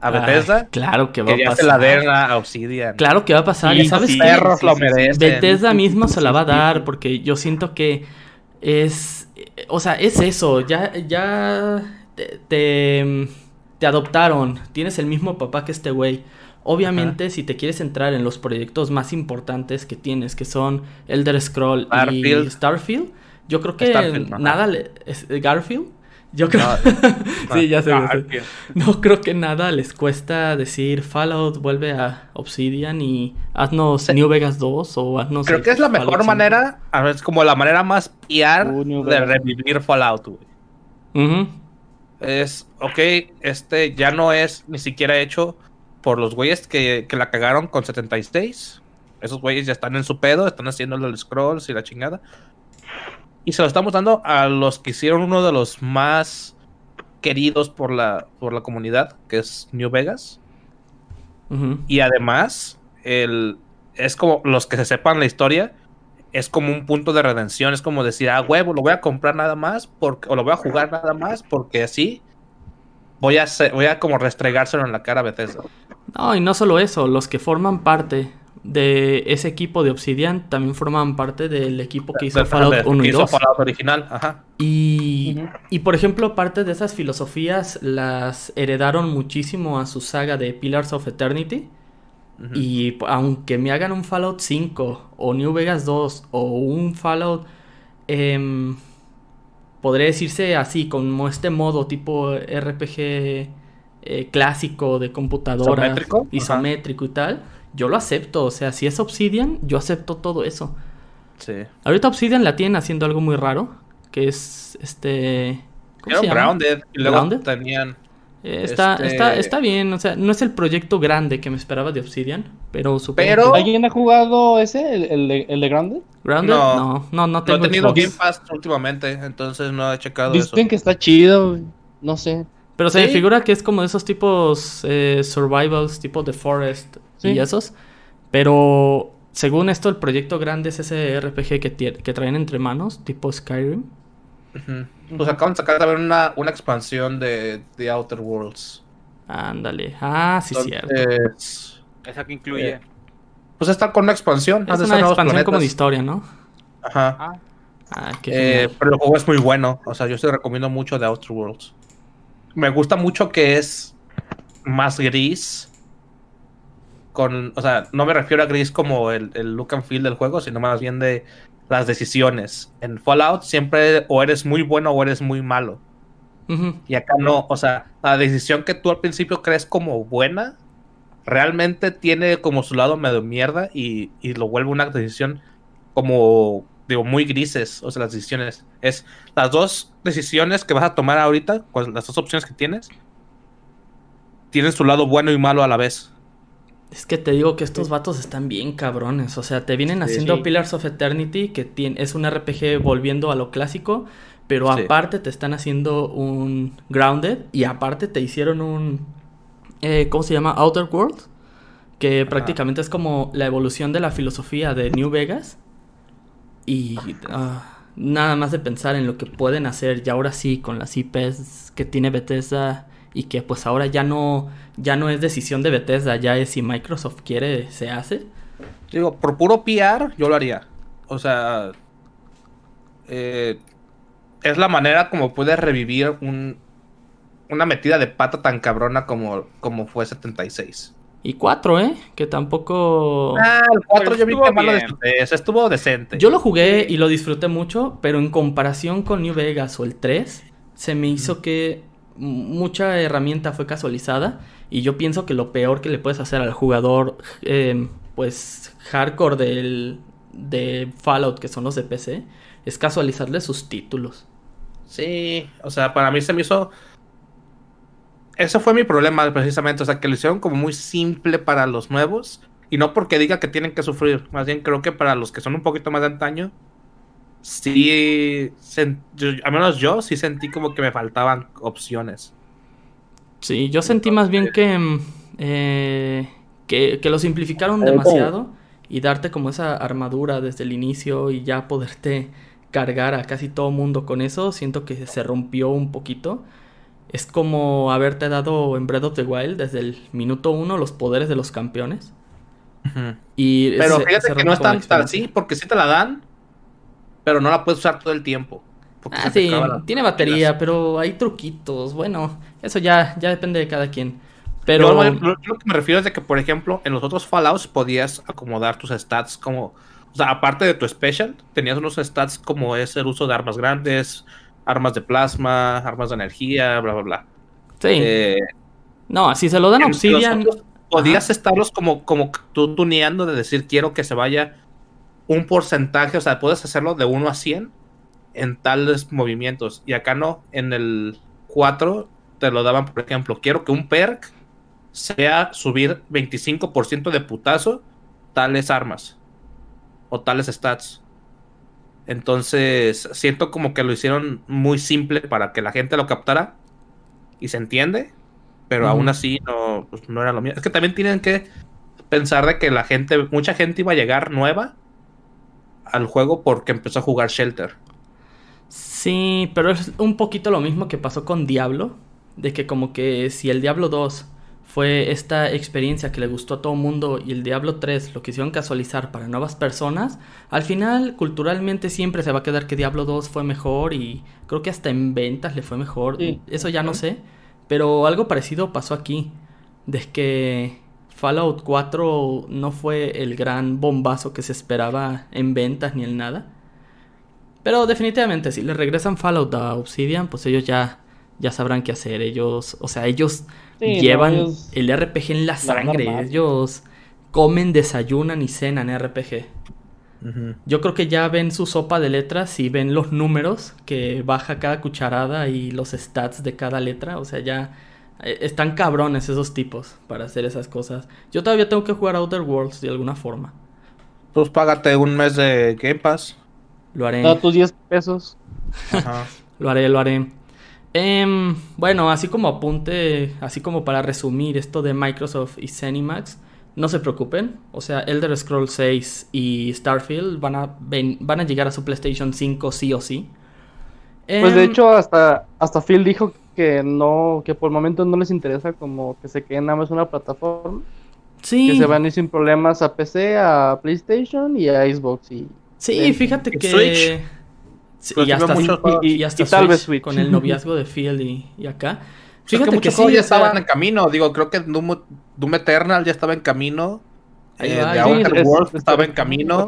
a Bethesda. claro que va que a pasar. se la den a Obsidian. Claro que va a pasar. Y sabes perros lo merecen. Bethesda mismo se la va a dar porque yo siento que es... O sea, es eso. Ya, ya te, te, adoptaron. Tienes el mismo papá que este güey. Obviamente, si te quieres entrar en los proyectos más importantes que tienes, que son Elder Scroll y Starfield, yo creo que nada le... Garfield yo creo. sí, ya sé, No creo que nada les cuesta decir Fallout vuelve a Obsidian y haznos New Vegas 2 o haznos. Creo que es la mejor manera, es como la manera más piar uh, de revivir Fallout, güey. Es, ok, este ya no es ni siquiera hecho por los güeyes que, que la cagaron con 76. Esos güeyes ya están en su pedo, están haciendo los scrolls y la chingada. Y se lo estamos dando a los que hicieron uno de los más queridos por la, por la comunidad, que es New Vegas. Y además, el, es como los que se sepan la historia, es como un punto de redención. Es como decir, ah, huevo, lo voy a comprar nada más, porque, o lo voy a jugar nada más, porque así voy a, voy a como restregárselo en la cara a Bethesda. No, y no solo eso, los que forman parte de ese equipo de Obsidian también forman parte del equipo que hizo Fallout 1 y 2. Fallout original, ajá. Y, y por ejemplo, parte de esas filosofías las heredaron muchísimo a su saga de Pillars of Eternity. Y aunque me hagan un Fallout 5 o New Vegas 2 o un Fallout, eh, podría decirse así, como este modo tipo RPG eh, clásico de computadora, isométrico, isométrico y tal yo lo acepto. O sea, si es Obsidian, yo acepto todo eso. Sí. Ahorita Obsidian la tiene haciendo algo muy raro, que es este... ¿Cómo se llama? Grounded. Y luego tenían... Eh, está, este está, está bien, o sea, no es el proyecto grande que me esperaba de Obsidian, pero supongo ¿Alguien ha jugado ese, el, de, el de Grounded? ¿Grounded? No, no, no, tengo No he tenido Game Pass últimamente, entonces no he checado Dicen eso. Dicen que está chido, no sé. Pero se me figura que es como de esos tipos eh, survivals, tipo The Forest, y esos. Pero según esto, el proyecto grande es ese RPG que, que traen entre manos, tipo Skyrim. Pues acaban de sacar también una, una expansión de The Outer Worlds. Ándale. Ah, sí, cierto. Esa que incluye. Eh, pues está con una expansión. Es una expansión como de historia, ¿no? Ajá. Ah. ah qué eh, pero el juego es muy bueno. O sea, yo te recomiendo mucho The Outer Worlds. Me gusta mucho que es más gris con, o sea, no me refiero a gris como el, look and feel del juego, sino más bien de las decisiones. En Fallout siempre o eres muy bueno o eres muy malo. Y acá no, o sea, la decisión que tú al principio crees como buena, realmente tiene como su lado medio mierda y, y lo vuelve una decisión como, digo, muy grises, o sea, las decisiones. Es las dos decisiones que vas a tomar ahorita, las dos opciones que tienes, tienen su lado bueno y malo a la vez. Es que te digo que estos vatos están bien cabrones. O sea, te vienen haciendo Pillars of Eternity, que tiene, es un RPG volviendo a lo clásico, pero aparte te están haciendo un Grounded y aparte te hicieron un... Eh, ¿Cómo se llama? Outer World. que prácticamente es como la evolución de la filosofía de New Vegas. Y ah, nada más de pensar en lo que pueden hacer ya ahora sí con las IPs que tiene Bethesda y que pues ahora ya no ya no es decisión de Bethesda, ya es si Microsoft quiere se hace. Digo, por puro PR yo lo haría. O sea, eh, es la manera como puedes revivir un, una metida de pata tan cabrona como, como fue 76. Y 4, ¿eh? Que tampoco... Ah, el 4 yo vi que malo estuvo decente. Yo lo jugué y lo disfruté mucho, pero en comparación con New Vegas o el 3, se me hizo que mucha herramienta fue casualizada y yo pienso que lo peor que le puedes hacer al jugador, eh, pues, hardcore del, de Fallout, que son los de PC, es casualizarle sus títulos. Sí, o sea, para mí se me hizo. Eso fue mi problema precisamente, o sea, que lo hicieron como muy simple para los nuevos. Y no porque diga que tienen que sufrir, más bien creo que para los que son un poquito más de antaño, sí, al menos yo sí sentí como que me faltaban opciones. Sí, yo sentí más bien que, mm, eh, que, que, lo simplificaron demasiado y darte como esa armadura desde el inicio y ya poderte cargar a casi todo mundo con eso, siento que se rompió un poquito. Es como haberte dado en Breath of the Wild desde el minuto uno los poderes de los campeones. y pero fíjate que no es tan, así, porque sí te la dan, pero no la puedes usar todo el tiempo. Ah, sí, tiene batería, pero hay truquitos. Bueno, eso ya, ya depende de cada quien. Pero lo, que me refiero es de que, por ejemplo, en los otros Fallouts podías acomodar tus stats como o sea, aparte de tu special, tenías unos stats como es el uso de armas grandes, armas de plasma, armas de energía, bla, bla, bla. Sí. Eh, no, si se lo dan Obsidian. Podías estarlos como, como tú tuneando de decir quiero que se vaya un porcentaje, o sea, puedes hacerlo de 1 a 100 en tales movimientos. Y acá no, en el 4 te lo daban, por ejemplo, quiero que un perk sea subir 25% de putazo tales armas o tales stats. Entonces, siento como que lo hicieron muy simple para que la gente lo captara y se entiende, pero aún así no, pues, no era lo mismo. Es que también tienen que pensar de que la gente, mucha gente iba a llegar nueva al juego porque empezó a jugar Shelter. Sí, pero es un poquito lo mismo que pasó con Diablo, de que como que si el Diablo 2 fue esta experiencia que le gustó a todo el mundo y el Diablo 3 lo quisieron casualizar para nuevas personas, al final culturalmente siempre se va a quedar que Diablo 2 fue mejor y creo que hasta en ventas le fue mejor, eso ya no sé, pero algo parecido pasó aquí, de que Fallout 4 no fue el gran bombazo que se esperaba en ventas ni en nada. Pero definitivamente si le regresan Fallout a Obsidian, pues ellos ya ya sabrán qué hacer. Ellos, o sea, ellos llevan el RPG en la sangre. Ellos comen, desayunan y cenan RPG. Yo creo que ya ven su sopa de letras y ven los números que baja cada cucharada y los stats de cada letra. O sea, ya están cabrones esos tipos para hacer esas cosas. Yo todavía tengo que jugar Outer Worlds de alguna forma. Pues págate un mes de Game Pass. Lo haré. Da tus 10 pesos. lo haré, lo haré. Em, bueno, así como apunte, así como para resumir esto de Microsoft y Zenimax, no se preocupen. O sea, Elder Scrolls 6 y Starfield van a, van a llegar a su PlayStation 5 sí o sí. Pues de em, hecho, hasta, hasta Phil dijo que no, que por el momento no les interesa como que se queden nada más una plataforma. Sí. Que se van a ir sin problemas a PC, a PlayStation y a Xbox. Y, sí, fíjate que y, hasta, y, hasta tal vez con el noviazgo de Phil y, acá. Fíjate que, sí, ya estaban en camino. Digo, creo que Doom, Eternal ya estaba en camino. Eh, Outer Worlds estaba en camino.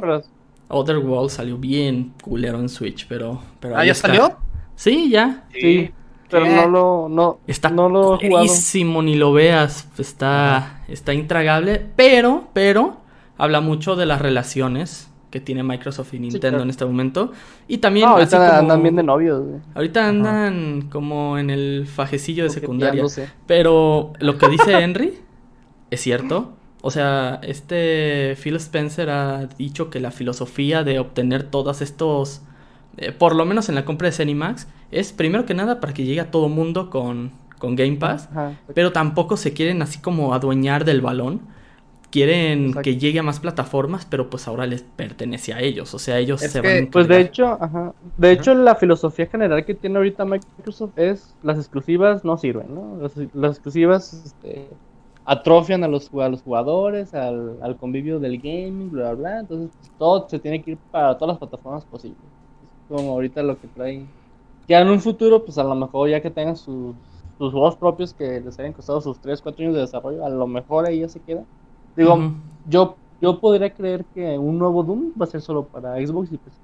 Outer Worlds salió bien culero en Switch, pero. pero ¿Ah, ya salió? Sí, ya. Sí. Pero no lo, no, está no lo ni lo veas. Está, está intragable, pero, pero, habla mucho de las relaciones que tiene Microsoft y Nintendo en este momento. Y también. ahorita andan bien de novios. Ahorita andan como en el fajecillo de secundaria. Pero lo que dice Henry es cierto. O sea, este Phil Spencer ha dicho que la filosofía de obtener todos estos. Eh, por lo menos en la compra de Cenimax, es primero que nada para que llegue a todo mundo con, con Game Pass. Pero tampoco se quieren así como adueñar del balón quieren que llegue a más plataformas, pero pues ahora les pertenece a ellos, o sea, ellos se van Pues de hecho, ajá, de hecho la filosofía general que tiene ahorita Microsoft es las exclusivas no sirven, ¿no? Las, exclusivas este, atrofian a los, a los jugadores, al, al, convivio del gaming, bla, bla, bla, entonces pues, todo se tiene que ir para todas las plataformas posibles. Como ahorita lo que trae. Ya en un futuro, pues a lo mejor ya que tengan sus, sus juegos propios que les hayan costado sus 3, 4 años de desarrollo, a lo mejor ahí ya se queda Digo, yo, yo podría creer que un nuevo Doom va a ser solo para Xbox y PC.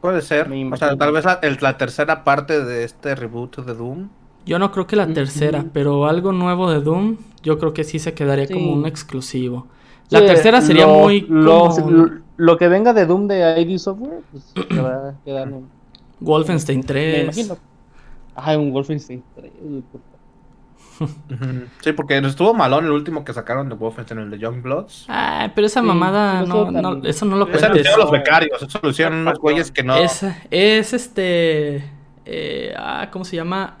Puede ser. O sea, tal vez la, la, tercera parte de este reboot de Doom. Yo no creo que la tercera, pero algo nuevo de Doom, yo creo que sí se quedaría como un exclusivo. La tercera sería muy. Lo, que venga de Doom de ID Software, pues se va a quedar en. Wolfenstein 3. Me imagino. Ay, un Wolfenstein 3. Sí, porque estuvo malón el último que sacaron de Wolfenstein, el de Young Bloods. Ah, pero esa mamada, no, no, eso no lo cuentes. Eso lo hicieron los becarios, eso lo hicieron unos güeyes que no... Es, es este... Eh, ah, ¿Cómo se llama?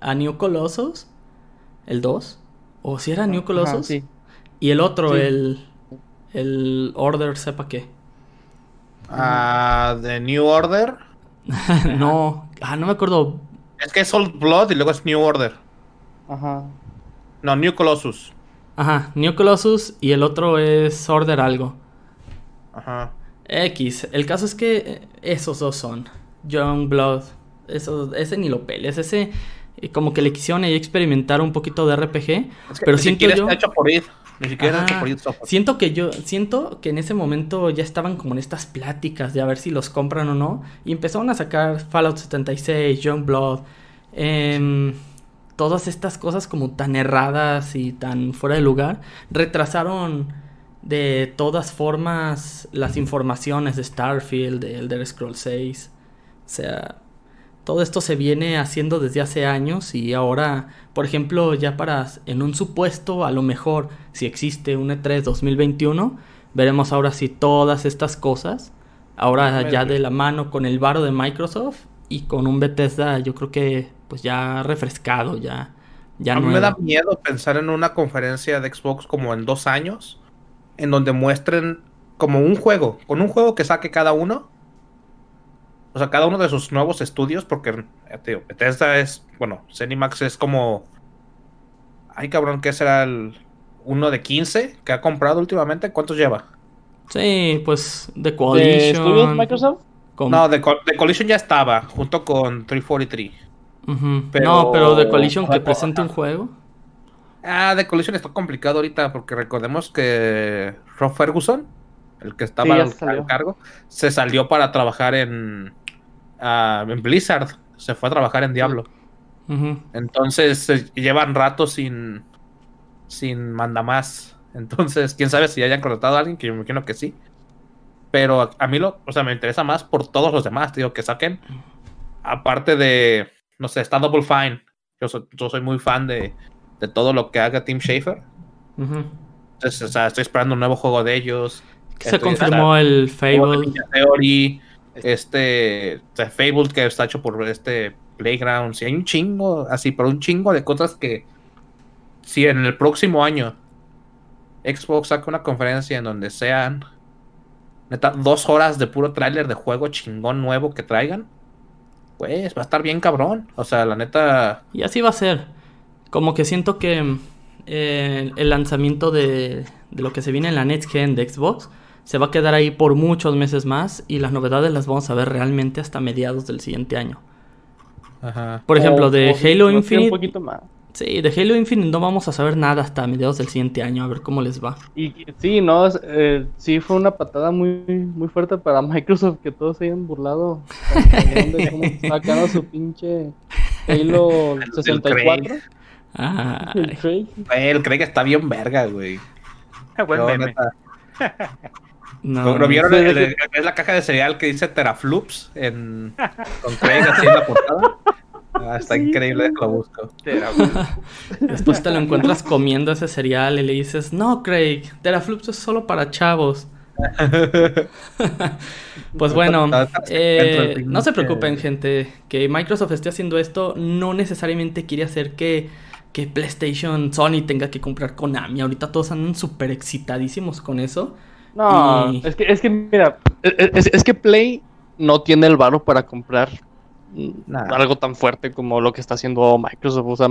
¿A New Colossus? ¿El 2? ¿O si era New Colossus? sí. Y el otro, el... El Order, sepa qué. Ah, ¿de New Order? no, ah, no me acuerdo. Es que es Old Blood y luego es New Order. Ajá. No, New Colossus. Ajá, New Colossus y el otro es Order algo. Ajá. X. El caso es que eh, esos dos son. Young Blood. Eso, ese ni lo peles. Ese eh, como que le quisieron ahí experimentar un poquito de RPG. pero siento yo... hecho por Ni siquiera hecho por Siento que yo, siento que en ese momento ya estaban como en estas pláticas de a ver si los compran o no. Y empezaron a sacar Fallout 76, Young Blood. Eh, todas estas cosas como tan erradas y tan fuera de lugar retrasaron de todas formas las informaciones de Starfield, de Elder Scrolls 6. O sea, todo esto se viene haciendo desde hace años y ahora, por ejemplo, ya para en un supuesto, a lo mejor si existe un E3 2021, veremos ahora si todas estas cosas, ahora ya de la mano con el varo de Microsoft y con un Bethesda, yo creo que pues ya refrescado, ya, ya A mí me da miedo pensar en una conferencia de Xbox como en dos años, en donde muestren como un juego, con un juego que saque cada uno. O sea, cada uno de sus nuevos estudios, porque tío, Bethesda es, bueno, Zenimax es como... Ay, cabrón, ¿qué será el uno de 15 que ha comprado últimamente? ¿Cuántos lleva? Sí, pues de Coalition. ¿De Microsoft? No, de, de Coalition ya estaba, junto con 343 no, pero de Collision que presente un juego. Ah, de Collision está complicado ahorita porque recordemos que Rob Ferguson, el que estaba al, cargo, se salió para trabajar en, ah, en Blizzard. Se fue a trabajar en Diablo. Entonces llevan rato sin, sin manda más. Entonces, quién sabe si hayan contratado a alguien, que yo me imagino que sí. Pero a, mí lo, o sea, me interesa más por todos los demás, digo, que saquen. Aparte de, no sé, está Double Fine. Yo soy, yo soy muy fan de, de, todo lo que haga Tim Schafer. Entonces, o sea, estoy esperando un nuevo juego de ellos. Se confirmó el Fable. Theory, este, Fable que está hecho por este Playground. Si hay un chingo, así, pero un chingo de cosas que si en el próximo año Xbox saca una conferencia en donde sean neta, dos horas de puro tráiler de juego chingón nuevo que traigan, pues va a estar bien cabrón. O sea, la neta. Y así va a ser. Como que siento que eh, el lanzamiento de, de, lo que se viene en la Next Gen de Xbox se va a quedar ahí por muchos meses más y las novedades las vamos a ver realmente hasta mediados del siguiente año. Ajá. Por ejemplo, de Halo Infinite. Un poquito más. Sí, de Halo Infinite no vamos a saber nada hasta mediados del siguiente año, a ver cómo les va. Y sí, no, eh, sí fue una patada muy muy fuerte para Microsoft que todos se hayan burlado de cómo su pinche Halo 64. Ah, el Craig. El Craig está bien verga, güey. Buen meme. No, ¿Lo, vieron? es la caja de cereal que dice Teraflops en, con Craig así en la portada. Ah, está increíble, lo busco. Después te lo encuentras comiendo ese cereal y le dices, no, Craig, Teraflops es solo para chavos. pues bueno, eh, no se preocupen gente, que Microsoft esté haciendo esto no necesariamente quiere hacer que que PlayStation, Sony tenga que comprar Konami. Ahorita todos andan súper excitadísimos con eso. No, es, que, es que, mira, es, que Play no tiene el varo para comprar algo tan fuerte como lo que está haciendo Microsoft. O sea,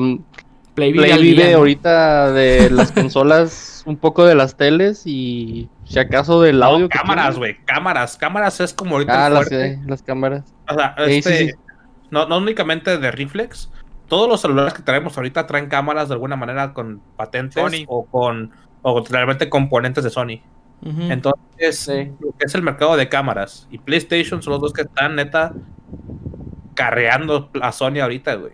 Play vive, ahorita de las consolas, un poco de las teles y si acaso del audio. cámaras, güey, cámaras, cámaras es como ahorita. Ah, las, las, cámaras. O sea, este, No, no únicamente de reflex, todos los celulares que traemos ahorita traen cámaras de alguna manera con patentes o con o realmente componentes de Sony. Entonces, lo que es el mercado de cámaras y PlayStation son los dos que están neta carreando a Sony ahorita, güey.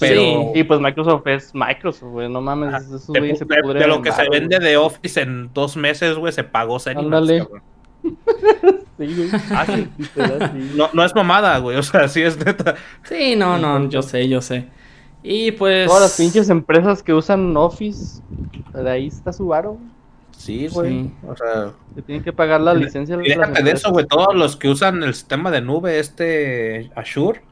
Pero... Sí, y pues Microsoft es Microsoft, güey, no mames. Eso, de, se de, lo que se vende de Office en dos meses, güey, se pagó sí, güey. Ah, no, no es mamada, güey, o sea, sí es neta. Sí, no, no, yo sé, yo sé. Y pues... Todas las pinches empresas que usan Office, de ahí está su varo, Sí, güey. O sea, que tienen que pagar la licencia. Y déjate de eso, güey. Todos los que usan el sistema de nube, este Azure,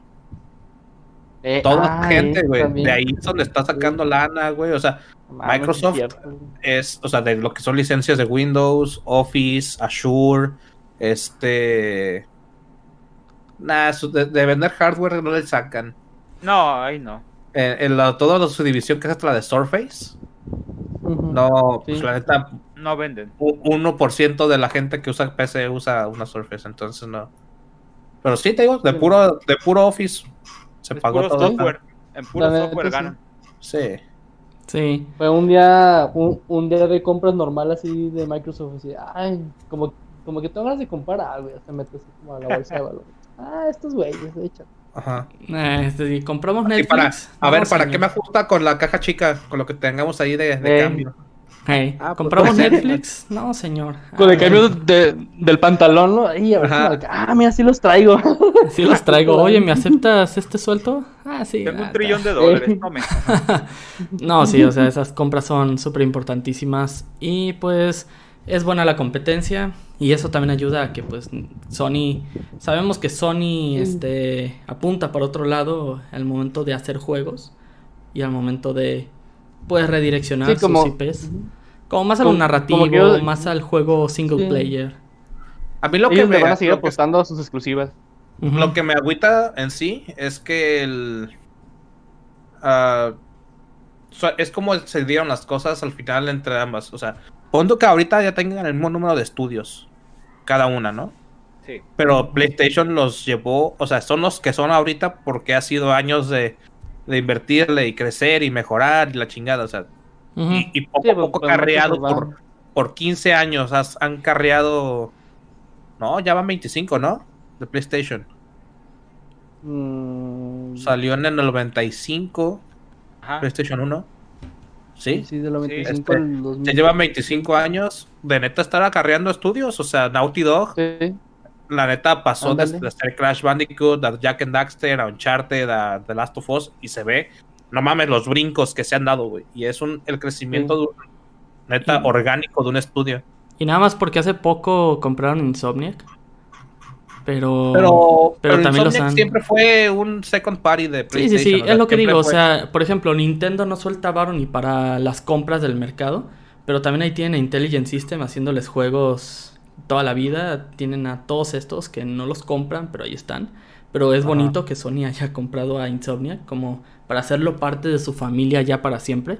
eh, Toda la ah, gente, güey. De ahí es donde está sacando lana, güey. O sea, Microsoft es, o sea, de lo que son licencias de Windows, Office, Azure, este. Nah, de, vender hardware no le sacan. No, ahí no. En, la, toda su división que es hasta la de Surface. No, pues la neta. No venden. 1% de la gente que usa PC usa una Surface, entonces no. Pero sí, te digo, de puro, de puro Office se pagó todo. Software. En puro software ganan. Sí. Sí. Fue un día, un, día de compras normal así de Microsoft. Así, ay, como, como que tengas de comprar algo. Ya se mete así como a la bolsa de valores. Ah, estos güeyes, de hecho. Ajá. Eh, este, compramos Netflix. a ver, ¿para qué me ajusta con la caja chica? Con lo que tengamos ahí de, de cambio. Hey, ah, pues, ¿Compramos pues, Netflix? No, señor. Con el cambio de, del pantalón, ¿no? Ahí, a ver, ah, mira, sí los traigo. Sí los traigo. Oye, ¿me aceptas este suelto? Ah, sí. Tengo un ah, trillón de dólares, no me. no, sí, o sea, esas compras son súper importantísimas. Y pues es buena la competencia. Y eso también ayuda a que, pues, Sony. Sabemos que Sony este, apunta por otro lado al momento de hacer juegos y al momento de puedes redireccionar como, sus IPs. Como más a lo narrativo, más al juego single player. A mí lo que me van a seguir apostando a sus exclusivas. Lo que me agüita en sí es que el. Ah, es como se dieron las cosas al final entre ambas. O sea, pongo que ahorita ya tengan el mismo número de estudios. Cada una, ¿no? Sí. Pero PlayStation los llevó. O sea, son los que son ahorita porque ha sido años de de invertirle y crecer y mejorar y la chingada, o sea, y, poco a poco carreado por, por 15 años, han carreado, no, ya van 25, ¿no? De PlayStation. Mm. Salió en el 95, PlayStation 1. ¿Sí? Sí, de 95 este, Se llevan 25 años de neta estar acarreando estudios, o sea, Naughty Dog. Sí la neta pasó desde de, Crash Bandicoot, a Jack and Daxter, a Uncharted, a The Last of Us, y se ve, no mames, los brincos que se han dado, güey. Y es un, el crecimiento neta orgánico de un estudio. Y nada más porque hace poco compraron Insomniac. Pero, pero, pero, también los han... siempre fue un second party de PlayStation. Sí, sí, sí, es lo que digo. O sea, por ejemplo, Nintendo no suelta varo ni para las compras del mercado. Pero también ahí tienen Intelligent System haciéndoles juegos toda la vida. Tienen a todos estos que no los compran, pero ahí están. Pero es bonito que Sony haya comprado a Insomnia como para hacerlo parte de su familia ya para siempre.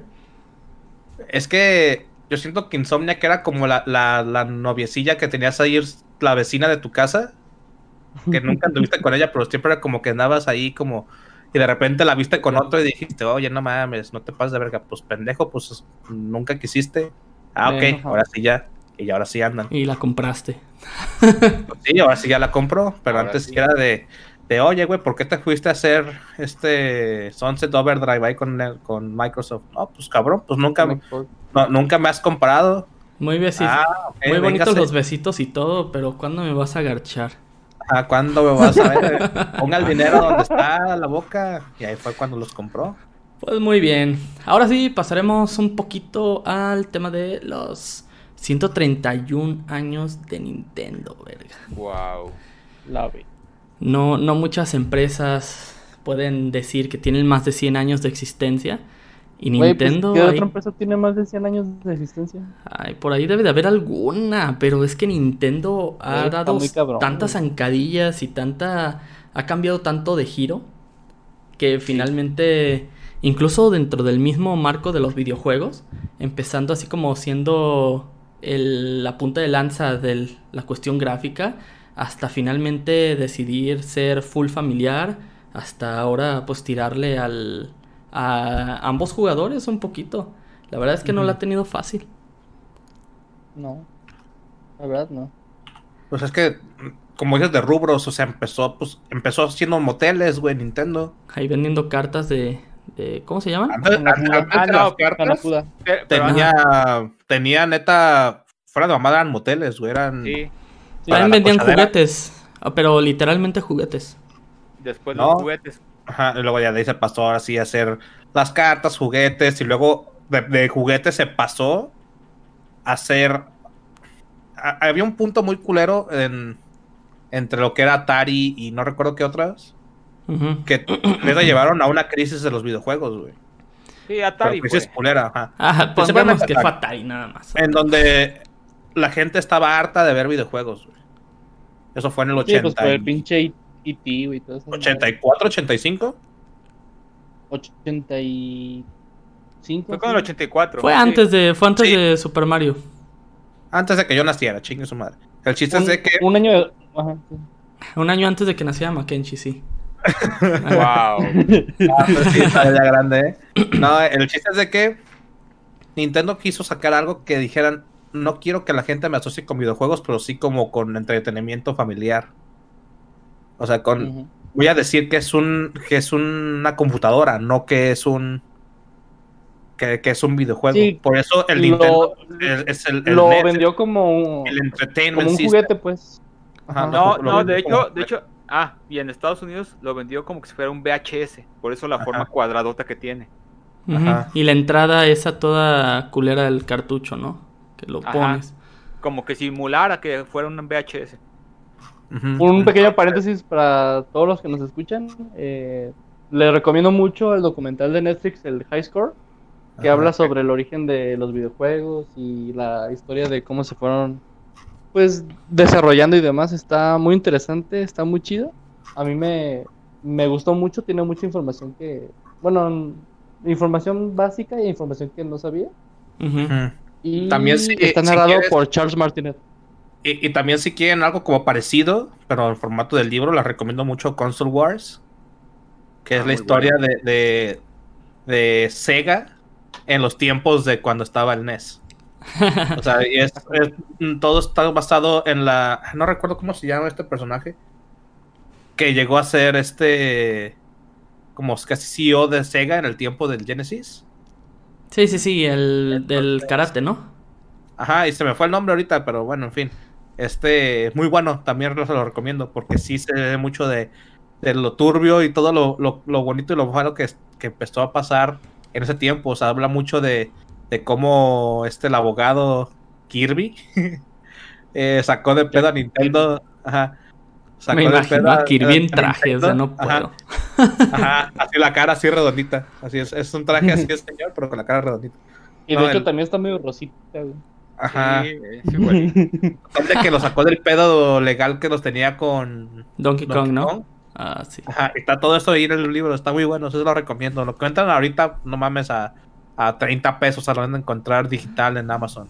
Es que yo siento que Insomnia que era como la, la, noviecilla que tenías ahí, la vecina de tu casa. Que nunca anduviste con ella, pero siempre era como que andabas ahí como... Y de repente la viste con otro y dijiste, oye, no mames, no te pases de verga. Pues pendejo, pues nunca quisiste. Ah, ok, ahora sí ya. Y ahora sí andan. Y la compraste. sí, ahora sí ya la compro, pero antes era de, de, oye, güey, ¿por qué te fuiste a hacer este Sunset Overdrive ahí con, con Microsoft? No, pues cabrón, pues nunca, nunca me has comprado. Muy besito. Ah, Muy bonitos los besitos y todo, pero ¿cuándo me vas a agarchar? Ah, ¿cuándo me vas a ver? Ponga el dinero donde está la boca. Y ahí fue cuando los compró. Pues muy bien. Ahora sí, pasaremos un poquito al tema de los 131 años de Nintendo, verga. Wow. Love No, no muchas empresas pueden decir que tienen más de 100 años de existencia, Y Nintendo. ¿Qué otra empresa tiene más de 100 años de existencia? Ay, por ahí debe de haber alguna, pero es que Nintendo ha dado tantas zancadillas y tanta. ha cambiado tanto de giro que finalmente. Incluso dentro del mismo marco de los videojuegos, empezando así como siendo la punta de lanza de la cuestión gráfica, hasta finalmente decidir ser full familiar, hasta ahora pues tirarle al, a ambos jugadores un poquito. La verdad es que no la ha tenido fácil. No, la verdad no. Pues es que, como dices de rubros, o sea, empezó, pues, empezó haciendo moteles, güey, Nintendo. Ahí vendiendo cartas de, de ¿cómo se llaman? ah, no, cartas. Tenía, tenía neta, fuera de mamada eran moteles, güey, eran... Sí. También vendían juguetes, ah, pero literalmente juguetes. Después de los juguetes. Ajá, y luego ya de ahí se pasó ahora sí a hacer las cartas, juguetes, y luego de, juguetes se pasó a hacer. había un punto muy culero en, entre lo que era Atari y no recuerdo qué otras. Que le llevaron a una crisis de los videojuegos, güey. Sí, Atari. crisis culera, ajá. Ajá, pues vemos que fue Atari nada más. En donde la gente estaba harta de ver videojuegos, güey. Eso fue en el 80. Sí, pues el pinche E.T. y todo eso. ¿84, 85? 85. Fue con el 84. Fue antes de, fue antes de Super Mario. Antes de que yo naciera, chingue su madre. El chiste es de que. Un año. Un año antes de que naciera Mackenzie, sí. Wow. ah, pues sí, grande, ¿eh? No, el chiste es de que Nintendo quiso sacar algo que dijeran, no quiero que la gente me asocie con videojuegos, pero sí como con entretenimiento familiar. O sea, con voy a decir que es un que es una computadora, no que es un que, es un videojuego. Por eso el Nintendo es el, lo vendió como un, el entertainment como un juguete, pues. no, no, de hecho, de hecho, ah, y en Estados Unidos lo vendió como que si fuera un VHS, por eso la forma cuadradota que tiene. Y la entrada esa toda culera del cartucho, ¿no? Que lo pones. Como que simulara que fuera un VHS. Un pequeño paréntesis para todos los que nos escuchan. Eh, les recomiendo mucho el documental de Netflix, el High Score, que habla sobre el origen de los videojuegos y la historia de cómo se fueron pues desarrollando y demás. Está muy interesante, está muy chido. A mí me, me gustó mucho, tiene mucha información que, bueno, información básica e información que no sabía. Y También está narrado por Charles Martinet. Y, también si quieren algo como parecido, pero en formato del libro, les recomiendo mucho Console Wars, que es ah, la historia de, de, Sega en los tiempos de cuando estaba el NES. o sea, y es, todo está basado en la... No recuerdo cómo se llama este personaje, que llegó a ser este... como casi CEO de Sega en el tiempo del Genesis. Sí, sí, sí, el del karate, ¿no? Ajá, y se me fue el nombre ahorita, pero bueno, en fin. Este, muy bueno, también se lo recomiendo, porque sí se ve mucho de, lo turbio y todo lo, bonito y lo malo que, que, empezó a pasar en ese tiempo. O sea, habla mucho de, de cómo este, el abogado Kirby eh, sacó de pedo a Nintendo. Ajá. Sacó Me imagino a Kirby en traje, o sea, no puedo. Ajá. así la cara así redondita. Así es, es un traje así de señor, pero con la cara redondita. Y de hecho también está medio rosita, Ajá. Sí, es que lo sacó del pedo legal que los tenía con Donkey, Kong, ¿no? Ah, sí. Ajá, está todo eso ahí en el libro, está muy bueno, eso lo recomiendo. Lo cuentan ahorita, no mames, a, a 30 pesos a lo van a encontrar digital en Amazon.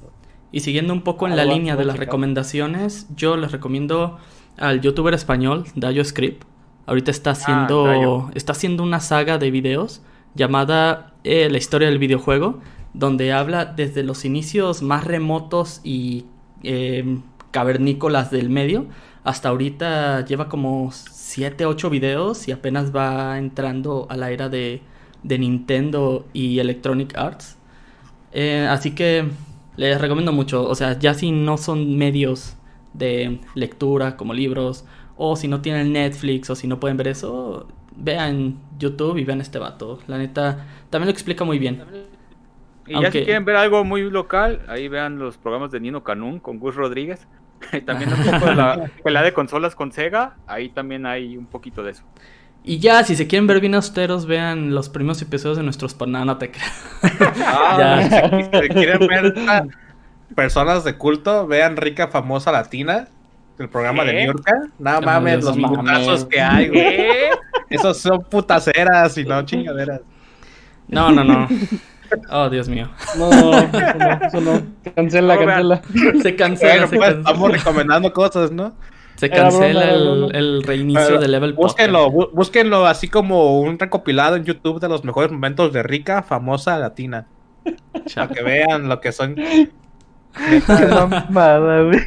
Y siguiendo un poco en la línea de las recomendaciones, yo les recomiendo al youtuber español, Dayo Script. Ahorita está ah, haciendo, está haciendo una saga de videos llamada eh, La historia del videojuego donde habla desde los inicios más remotos y em, cavernícolas del medio hasta ahorita lleva como 7, 8 videos y apenas va entrando a la era de, Nintendo y Electronic Arts. Eh, así que les recomiendo mucho, o sea, ya si no son medios de lectura como libros, o si no tienen Netflix, o si no pueden ver eso, vean YouTube y vean este vato. La neta, también lo explica muy bien. Y ya si quieren ver algo muy local, ahí vean los programas de Nino Canún con Gus Rodríguez. también un poco de la pelea de consolas con Sega, ahí también hay un poquito de eso. Y ya, si se quieren ver bien austeros, vean los primeros episodios de nuestros... No, no te creas. Ah, si, si quieren ver personas de culto, vean Rica Famosa Latina, el programa de New York. No mames, los putazos que hay, güey. Esos son putaceras y no chingaderas. No, no, no. Oh, Dios mío. No, eso no, eso no. Cancela, cancela. Se cancela, se pues, cancela. Estamos recomendando cosas, ¿no? Se cancela broma, el, reinicio de Level Búsquenlo, bú- búsquenlo así como un recopilado en YouTube de los mejores momentos de Rica Famosa Latina. Para que vean lo que son Qué mamada, güey.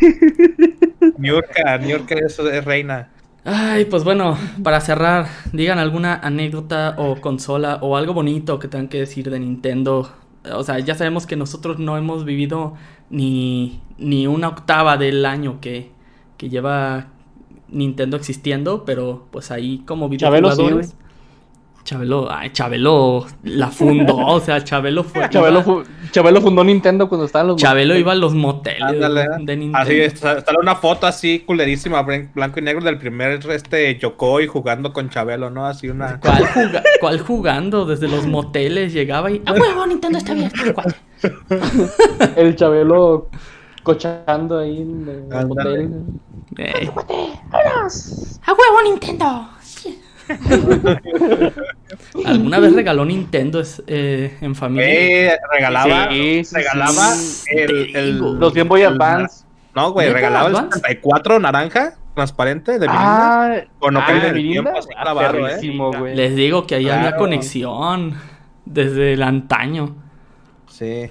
Niurka. Niurka es, es reina. Ay, pues bueno, para cerrar, digan alguna anécdota o consola o algo bonito que tengan que decir de Nintendo. O sea, ya sabemos que nosotros no hemos vivido ni, ni una octava del año que, que lleva Nintendo existiendo, pero pues ahí como Chabelo sí, videojugadores. Chabelo, ay, Chabelo la fundó, o sea, Chabelo fue. Chabelo, iba- fu- Chabelo fundó Nintendo cuando estaban los Chabelo iba a los moteles Ándale. de Nintendo. Así es, sa- sale una foto así culerísima, blan- blanco y negro del primer este Yokoi jugando con Chabelo, ¿no? Así una. ¿Cuál, juga- cuál jugando? Desde los moteles llegaba y. ¡A huevo, Nintendo está abierto! cuate". El Chabelo cochando ahí en el Ándale. ¡A huevo, Nintendo! ¿Alguna vez regaló Nintendo es- eh, en familia? Eh, regalaba, Sí, sí, regalaba sí. el. Los Game Boy el- Advance. No, güey, ¿Neta, regalaba el Advance? 64 naranja, transparente, de Mirinda. Ah, Con ah, de Mirinda. Tiempo, así Ah, ¿eh? Les digo que ahí había conexión desde el antaño. Sí.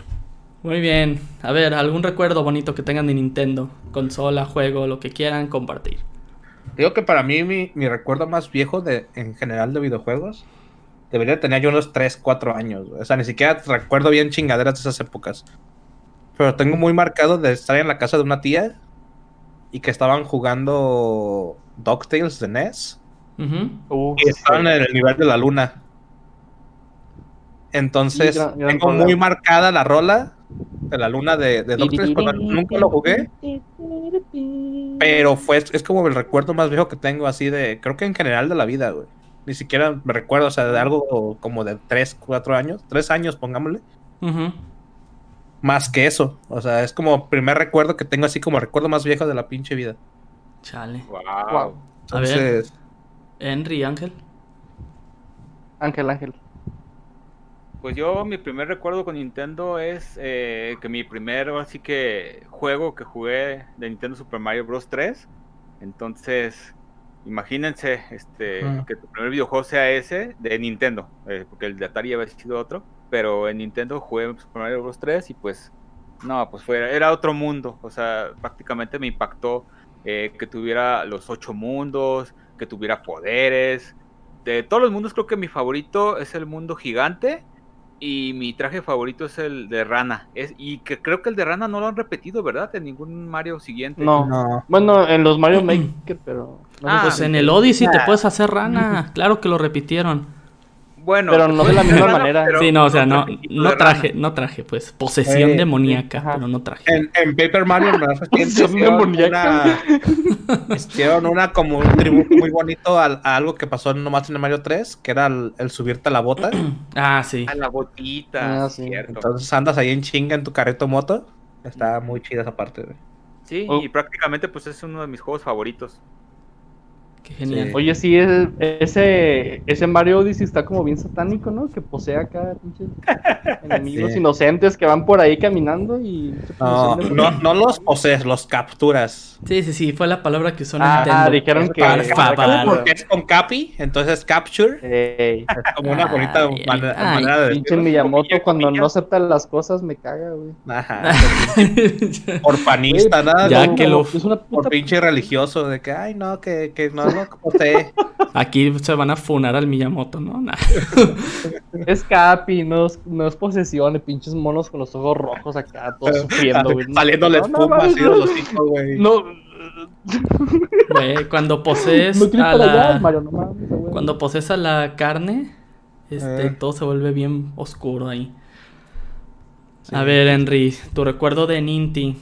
Muy bien. A ver, algún recuerdo bonito que tengan de Nintendo. Consola, juego, lo que quieran compartir. Digo que para mí mi, mi recuerdo más viejo de en general de videojuegos debería tener yo unos 3, 4 años. O sea, ni siquiera recuerdo bien chingaderas de esas épocas. Pero tengo muy marcado de estar en la casa de una tía y que estaban jugando DuckTales de NES. Uf, y estaban en el nivel de la luna. Entonces, Sí, gran- gran tengo muy marcada la rola de la luna de, de cuando Nunca lo jugué, pero fue, es como el recuerdo más viejo que tengo, así de, creo que en general de la vida, güey. Ni siquiera me recuerdo, o sea, de algo como de 3, 4 años, 3 años, pongámosle. Ujú. Más que eso, o sea, es como primer recuerdo que tengo así como recuerdo más viejo de la pinche vida. Chale. Wow. Wow. A ver. Henry, Ángel. Ángel, Ángel. Pues yo, mi primer recuerdo con Nintendo es eh, que mi primer, así que juego que jugué de Nintendo Super Mario Bros. 3. Entonces, imagínense este, que tu primer videojuego sea ese de Nintendo, eh, porque el de Atari había sido otro, pero en Nintendo jugué Super Mario Bros. 3 y pues, no, pues fue, era otro mundo, o sea, prácticamente me impactó eh, que tuviera los ocho mundos, que tuviera poderes. De todos los mundos creo que mi favorito es el mundo gigante y mi traje favorito es el de rana. Es, y que creo que el de rana no lo han repetido, ¿verdad? En ningún Mario siguiente. No. no. Bueno, en los Mario Maker, pero. no Ah, Pues en el Odyssey te puedes hacer rana. Claro que lo repitieron. Bueno, Pero no de la misma manera. pero sí, no, o sea, no, no traje, no traje, pues. Posesión Eh, demoníaca, ajá. pero no traje. En, en Paper Mario Son hicieron demoníacas. una, hicieron una como un tributo muy bonito al- a, algo que pasó nomás en el Mario 3, que era el, el subirte a la bota. Ah, sí. A la botita, Ah, sí. cierto. Entonces andas ahí en chinga en tu carrito moto. Está muy chida esa parte, güey. Sí, Oh. y prácticamente pues es uno de mis juegos favoritos. Qué genial. Sí. Oye, sí, es- ese, ese Mario Odyssey está como bien satánico, ¿no? Que posee acá pinches enemigos Sí. inocentes que van por ahí caminando y... No, no, no los posees, los capturas. Sí, sí, sí, fue la palabra que usó Ah, Nintendo. dijeron que... Por favor. Porque es con Capi, entonces capture es como una bonita Ay, man- ay, manera de pinche. Miyamoto cuando no acepta las cosas me caga, güey. Ajá. Por panista, nada. Ya como que lo- Es una Por puta... pinche religioso, de que, ay, no, que, que no Aquí se van a funar al Miyamoto, ¿no? Nah. Es Capi, no es, no es posesión, pinches monos con los ojos rojos acá, todos sufriendo, güey. Saliéndole No, no, espuma así de los hijos, güey. No, Güey, cuando posees no a allá, la... Mario, no mames, güey. Cuando posees a la carne, este, Eh. todo se vuelve bien oscuro ahí. A ver, Henry, tu recuerdo de Ninty.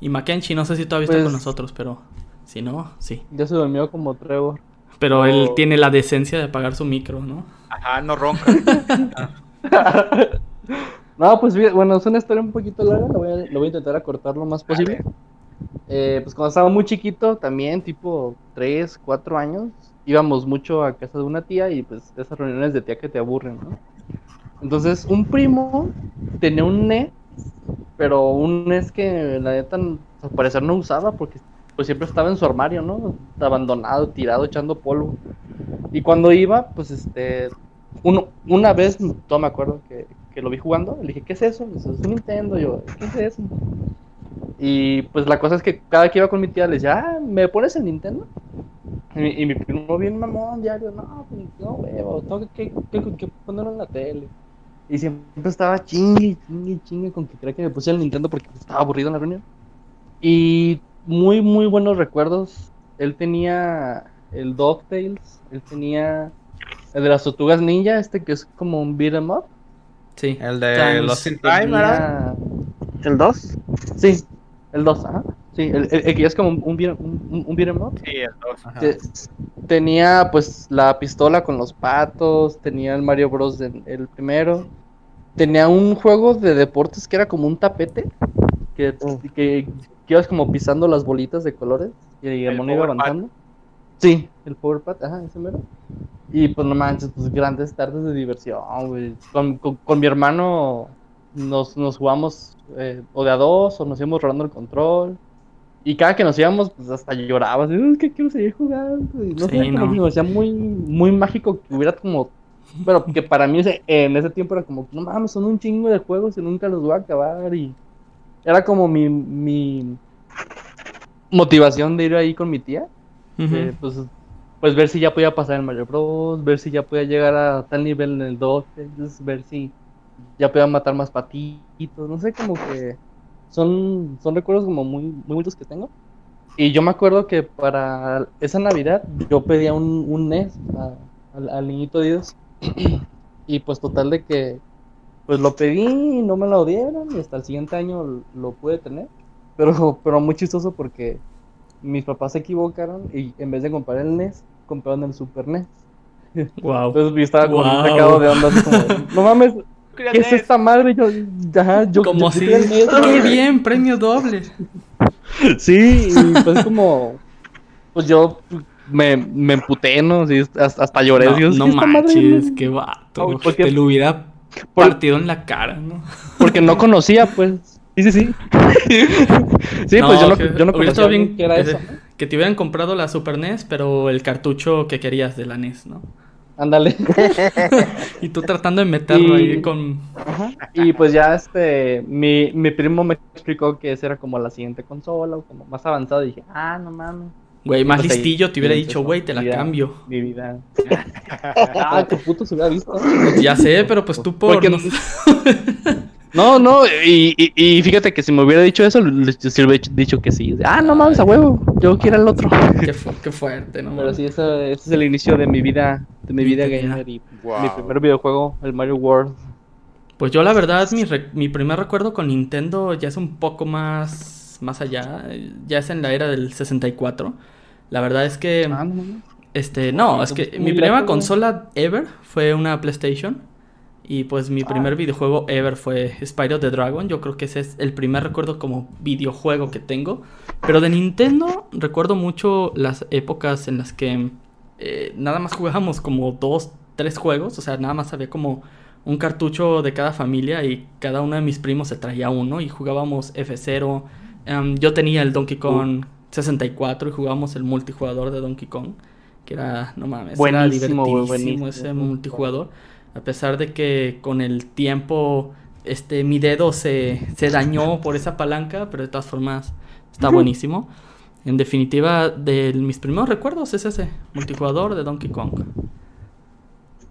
Y Mackenzie, no sé si todavía está Pues- con nosotros, pero si no, sí. Ya se durmió como Trevor. Pero él tiene la decencia de apagar su micro, ¿no? Ajá, no ronca. no, pues bueno, es una historia un poquito larga, lo voy a, lo voy a intentar acortar lo más posible. Eh, pues cuando estaba muy chiquito, también tipo 3, 4 años, íbamos mucho a casa de una tía y pues esas reuniones de tía que te aburren, ¿no? Entonces, un primo tenía un NES, pero un NES que la neta al parecer no usaba porque pues siempre estaba en su armario, ¿no? Abandonado, tirado, echando polvo. Y cuando iba, pues este, uno, una vez, no me acuerdo que, que lo vi jugando, le dije, ¿qué es eso? Dice, es un Nintendo, yo, ¿qué es eso? Y pues la cosa es que cada que iba con mi tía le decía, ah, ¿me pones el Nintendo? Y, y mi primo bien mamón diario, no, pues no, huevo, tengo que, ponerlo en la tele. Y siempre estaba chingue, chingue, chingue con que creía que me puse el Nintendo porque estaba aburrido en la reunión. Y muy, muy buenos recuerdos. Él tenía el DuckTales, él tenía el de las tortugas ninja, este que es como un beat em up. Sí. El de Lost in Time, ¿verdad? ¿El 2? Sí, el 2, ajá. Sí, el, el, que es como un, un, un, un beat em up. Sí, el 2. Tenía pues la pistola con los patos, tenía el Mario Bros. De, el primero. Tenía un juego de deportes que era como un tapete. Que, que que ibas como pisando las bolitas de colores y el, mono iba avanzando. Sí, el Power Pad, ajá, ese mero. Y pues no manches, pues grandes tardes de diversión, güey. Con, con, mi hermano nos, nos jugamos eh, o de a dos o nos íbamos rolando el control. Y cada que nos íbamos, pues hasta llorabas. Es que quiero seguir jugando. Y no sé, no. me decía muy, muy mágico que hubiera como. Pero que para mí en ese tiempo era como, no mames, son un chingo de juegos y nunca los voy a acabar. Y era como mi, mi motivación de ir ahí con mi tía. Pues, pues ver si ya podía pasar en Mario Bros, ver si ya podía llegar a tal nivel en el 12, ver si ya podía matar más patitos, no sé, como que son, son recuerdos como muy, muy bonitos que tengo. Y yo me acuerdo que para esa Navidad yo pedía un, un NES al niñito Dios. y pues total de que pues lo pedí y no me lo dieron y hasta el siguiente año lo pude tener. Pero, pero muy chistoso porque mis papás se equivocaron y en vez de comprar el NES, compraron el Super NES. Wow. Entonces yo estaba como sacado de onda, así como, no mames, ¿qué es esta madre? Yo, ya, yo, como si, qué bien, premio doble. Sí, y pues como, pues yo me, me emputé, ¿no? Sí, hasta, hasta lloré. No, no manches, qué vato. Porque, te lo hubiera partido en la cara, ¿no? Porque no conocía, pues. Sí, sí, sí. sí, pues yo no, yo no conocía bien que era eso. Que te hubieran comprado la Super NES, pero el cartucho que querías de la NES, ¿no? Ándale. y tú tratando de meterlo ahí con... Ajá. Y pues ya este, mi, mi primo me explicó que esa era como la siguiente consola o como más avanzada y dije, ah, no mames. Güey, más pues listillo te hubiera dicho, güey, te la cambio. Mi vida. ah, qué puto se hubiera visto. Ya sé, pero pues tú por... No, no, y, y, fíjate que si me hubiera dicho eso, si hubiera dicho que sí. Ah, no mames, a huevo, yo quiero el otro. Qué, qué fuerte, ¿no? Pero sí, ese, es el inicio de mi vida, de mi vida gamer y mi primer videojuego, el Mario World. Pues yo la verdad, mi, mi primer recuerdo con Nintendo ya es un poco más, más allá, ya es en la era del 64. La verdad es que... Ah, no, Este, no, es que mi primera consola ever fue una PlayStation. Y pues mi primer ah. videojuego ever fue Spyro the Dragon. Yo creo que ese es el primer recuerdo como videojuego que tengo. Pero de Nintendo recuerdo mucho las épocas en las que eh, nada más jugábamos como dos, tres juegos. O sea, nada más había como un cartucho de cada familia y cada uno de mis primos se traía uno y jugábamos F0. Em, yo tenía el Donkey Kong 64 y jugábamos el multijugador de Donkey Kong. Que era, no mames, era divertidísimo ese multijugador. A pesar de que con el tiempo este, mi dedo se, se dañó por esa palanca, pero de todas formas está buenísimo. En definitiva, de mis primeros recuerdos es ese, multijugador de Donkey Kong.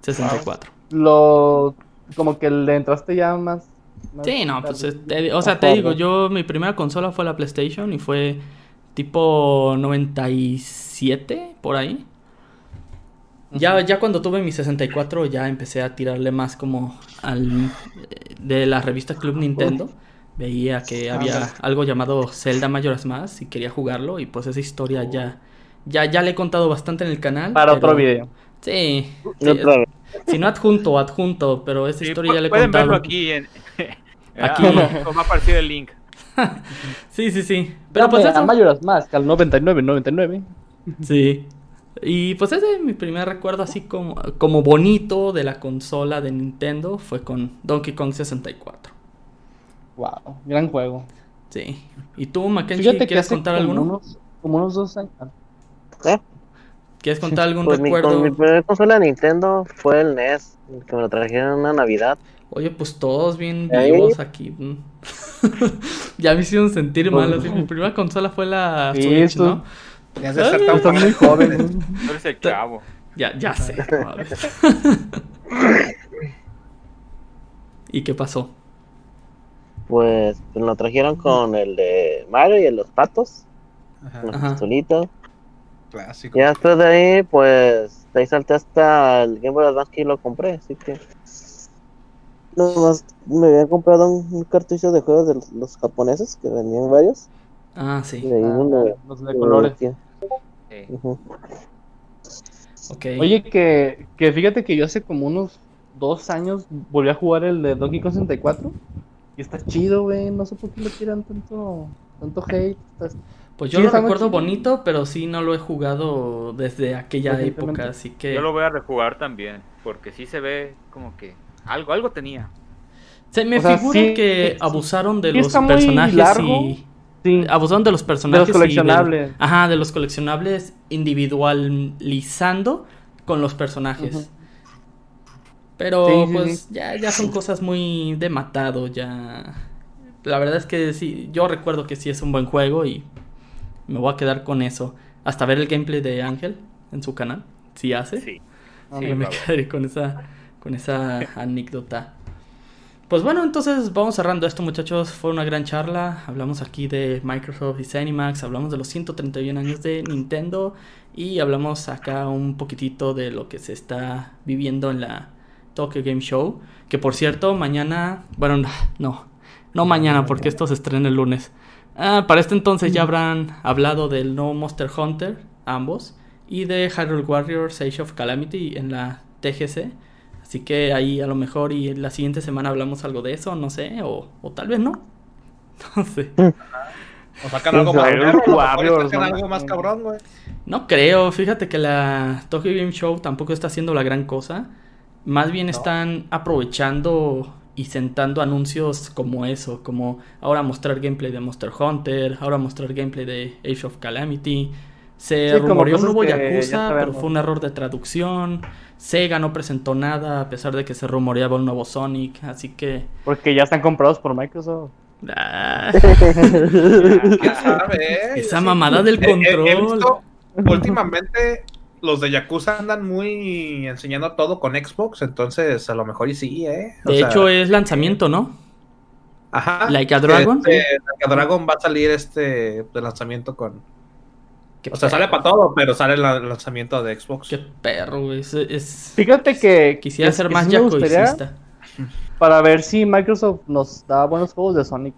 64. Lo como que le entraste ya más. sí, no, pues o sea, te digo, yo mi primera consola fue la PlayStation y fue tipo 97 por ahí. Ya, ya cuando tuve mi 64 ya empecé a tirarle más como al de la revista Club Nintendo. Veía que había algo llamado Zelda Majora's Mask y quería jugarlo y pues esa historia ya Ya, ya le he contado bastante en el canal. Para otro video. Sí. si no adjunto, adjunto, pero esa historia ya le he pueden contado. verlo aquí en... Aquí. Como ha aparecido el link. sí, sí, sí. Pero pues eso... mayores más que al 99, 99. Sí. Y pues ese es mi primer recuerdo así como, como bonito de la consola de Nintendo fue con Donkey Kong 64. Wow, gran juego. Sí. ¿Y tú, Mackenzie, quieres contar alguno? como unos dos años. ¿Eh? ¿Quieres contar algún pues recuerdo? Mi, mi primera consola de Nintendo fue el NES, que me lo trajeron en una Navidad. Oye, pues todos bien vivos aquí. ya me hicieron sentir mal. Así, mi primera consola fue la Switch, ¿no? Ya se tan muy jóvenes. Tú eres el chavo. Ya, ya sé. ¿Y qué pasó? Pues, pues lo trajeron con el de Mario y el de los patos. Ajá. Con la pistolita. Clásico. Y después de ahí, pues, de ahí salté hasta el Game Boy Advance que lo compré, así que... Nomás me había comprado un, un cartucho de juegos de los, los, japoneses, que venían varios. Ah, sí. Y de ahí ah, donde, los de colores. Uh -huh. okay. Oye, que, que fíjate que yo hace como unos dos años volví a jugar el de Donkey Kong 64 y está chido, güey. No sé por qué le tiran tanto, tanto hate. Está... Pues yo sí, lo recuerdo bonito, pero sí no lo he jugado desde aquella época, así que... Yo lo voy a rejugar también, porque sí se ve como que algo, algo tenía. Se me o sea, figura sí, que sí, abusaron de los personajes largo, y... Abusaron de los personajes de los coleccionables. Y de, ajá, de los coleccionables individualizando con los personajes. Uh -huh. Pero pues ya, ya son cosas muy de matado, ya... La verdad es que sí, yo recuerdo que sí es un buen juego y me voy a quedar con eso. Hasta ver el gameplay de Ángel en su canal, si hace. Sí. sí me quedaré con esa, con esa anécdota. Pues bueno, entonces vamos cerrando esto, muchachos. Fue una gran charla. Hablamos aquí de Microsoft y Zenimax. Hablamos de los 131 años de Nintendo. Y hablamos acá un poquitito de lo que se está viviendo en la Tokyo Game Show. Que por cierto, mañana. Bueno, no. No mañana, porque esto se estrena el lunes. Ah, para este entonces ya habrán hablado del nuevo Monster Hunter, ambos. Y de Hyrule Warriors Age of Calamity en la TGC. Así que ahí a lo mejor y la siguiente semana hablamos algo de eso, no sé, o, o tal vez no. No sé. O sacan algo más, Warriors, sacan algo más cabrón, güey. No creo, fíjate que la Tokyo Game Show tampoco está haciendo la gran cosa. Más bien no. están aprovechando y sentando anuncios como eso, como ahora mostrar gameplay de Monster Hunter, ahora mostrar gameplay de Age of Calamity. Se sí, rumoreó un nuevo Yakuza, pero fue un error de traducción. Sega no presentó nada a pesar de que se rumoreaba un nuevo Sonic, así que... Porque ya están comprados por Microsoft. Ah. ¿Quién sabe? Esa mamada del control. He, he visto, últimamente los de Yakuza andan muy enseñando todo con Xbox, entonces a lo mejor y sí, ¿eh? O de sea, hecho es lanzamiento, ¿no? Ajá. Like a Dragon. Este, like a Dragon va a salir este de lanzamiento con o sea, sale para todo, pero sale el lanzamiento de Xbox. Qué perro, güey. Es, es... Fíjate que quisiera es, ser más sí yakuicista. Para ver si Microsoft nos da buenos juegos de Sonic.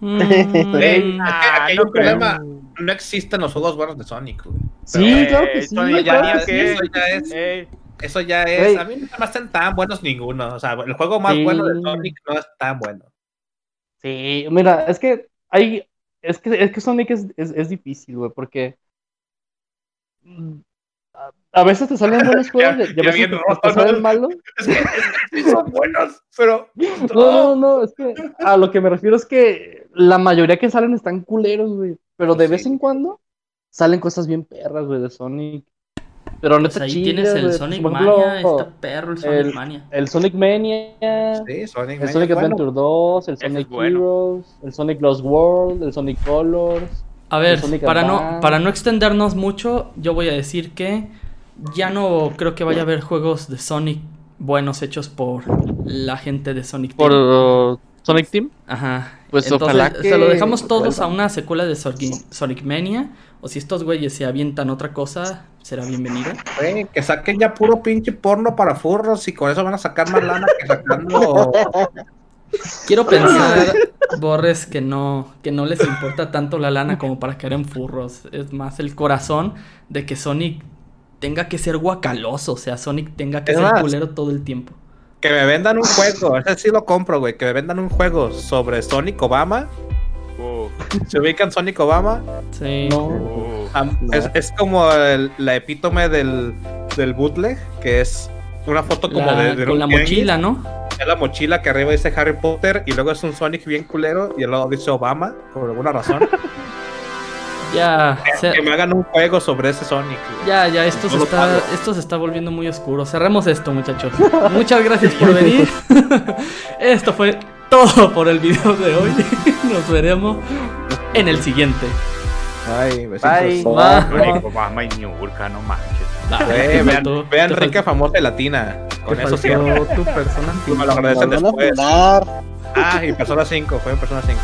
mm, hey, hay un problema. No existen los juegos buenos de Sonic, güey. Sí, claro que sí. Sonic, claro ya, que sí. Eso ya es. Eso ya es. Hey. A mí no me están tan buenos ninguno. O sea, el juego más Sí. bueno de Sonic no es tan bueno. Sí, mira, es que hay. Es que, es que Sonic es, es, es difícil, güey, porque. mm, A, a veces te salen buenos juegos y a Ya veces bien te, salen ¿no? malos. Es que, es que sí son buenos, pero. No, no, no, es que a lo que me refiero es que la mayoría que salen están culeros, güey. Pero de Sí. vez en cuando salen cosas bien perras, güey, de Sonic. Pero no Pues ahí tienes el Sonic Mania, está perro el Sonic el- Mania. El Sonic Mania, Sí, Sonic. el Sonic bueno. Adventure 2, el Sonic bueno. Heroes, el Sonic Lost World, el Sonic Colors. A ver, para no, para no extendernos mucho, yo voy a decir que ya no creo que vaya a haber juegos de Sonic buenos hechos por la gente de Sonic Team. Por Sonic Team. Ajá. Pues Entonces, ojalá que se lo dejamos todos a una secuela de Sonic, Sonic Mania. O si estos güeyes se avientan otra cosa, será bienvenido. Güey, que saquen ya puro pinche porno para furros y con eso van a sacar más lana que sacando Quiero pensar, Borres, que no, que no les importa tanto la lana como para caer en furros. Es más el corazón de que Sonic tenga que ser guacaloso. O sea, Sonic tenga que Es ser más. culero todo el tiempo. Que me vendan un juego, ese sí lo compro, güey. Que me vendan un juego sobre Sonic Obama. ¿Se ubican Sonic Obama? Sí. uh. Am- es, es como el- la epítome del, del bootleg, que es una foto como La- de, de con la mochila, ¿no? Es la mochila que arriba dice Harry Potter y luego es un Sonic bien culero y al lado dice Obama, por alguna razón. Ya, se- que me hagan un juego sobre ese Sonic. güey. ya, ya, esto se, No está, esto se está volviendo muy oscuro. Cerremos esto, muchachos. Muchas gracias por venir. esto fue todo por el video de hoy. Nos veremos en el siguiente. Ay, besitos. Bye. Va. Único mamá y ñurca, no manches. Ah, te vean, faltó- vean te rica, famosa y latina. Con eso sí. tu persona. Me lo agradecen después. Ah, y Persona 5, fue en Persona 5.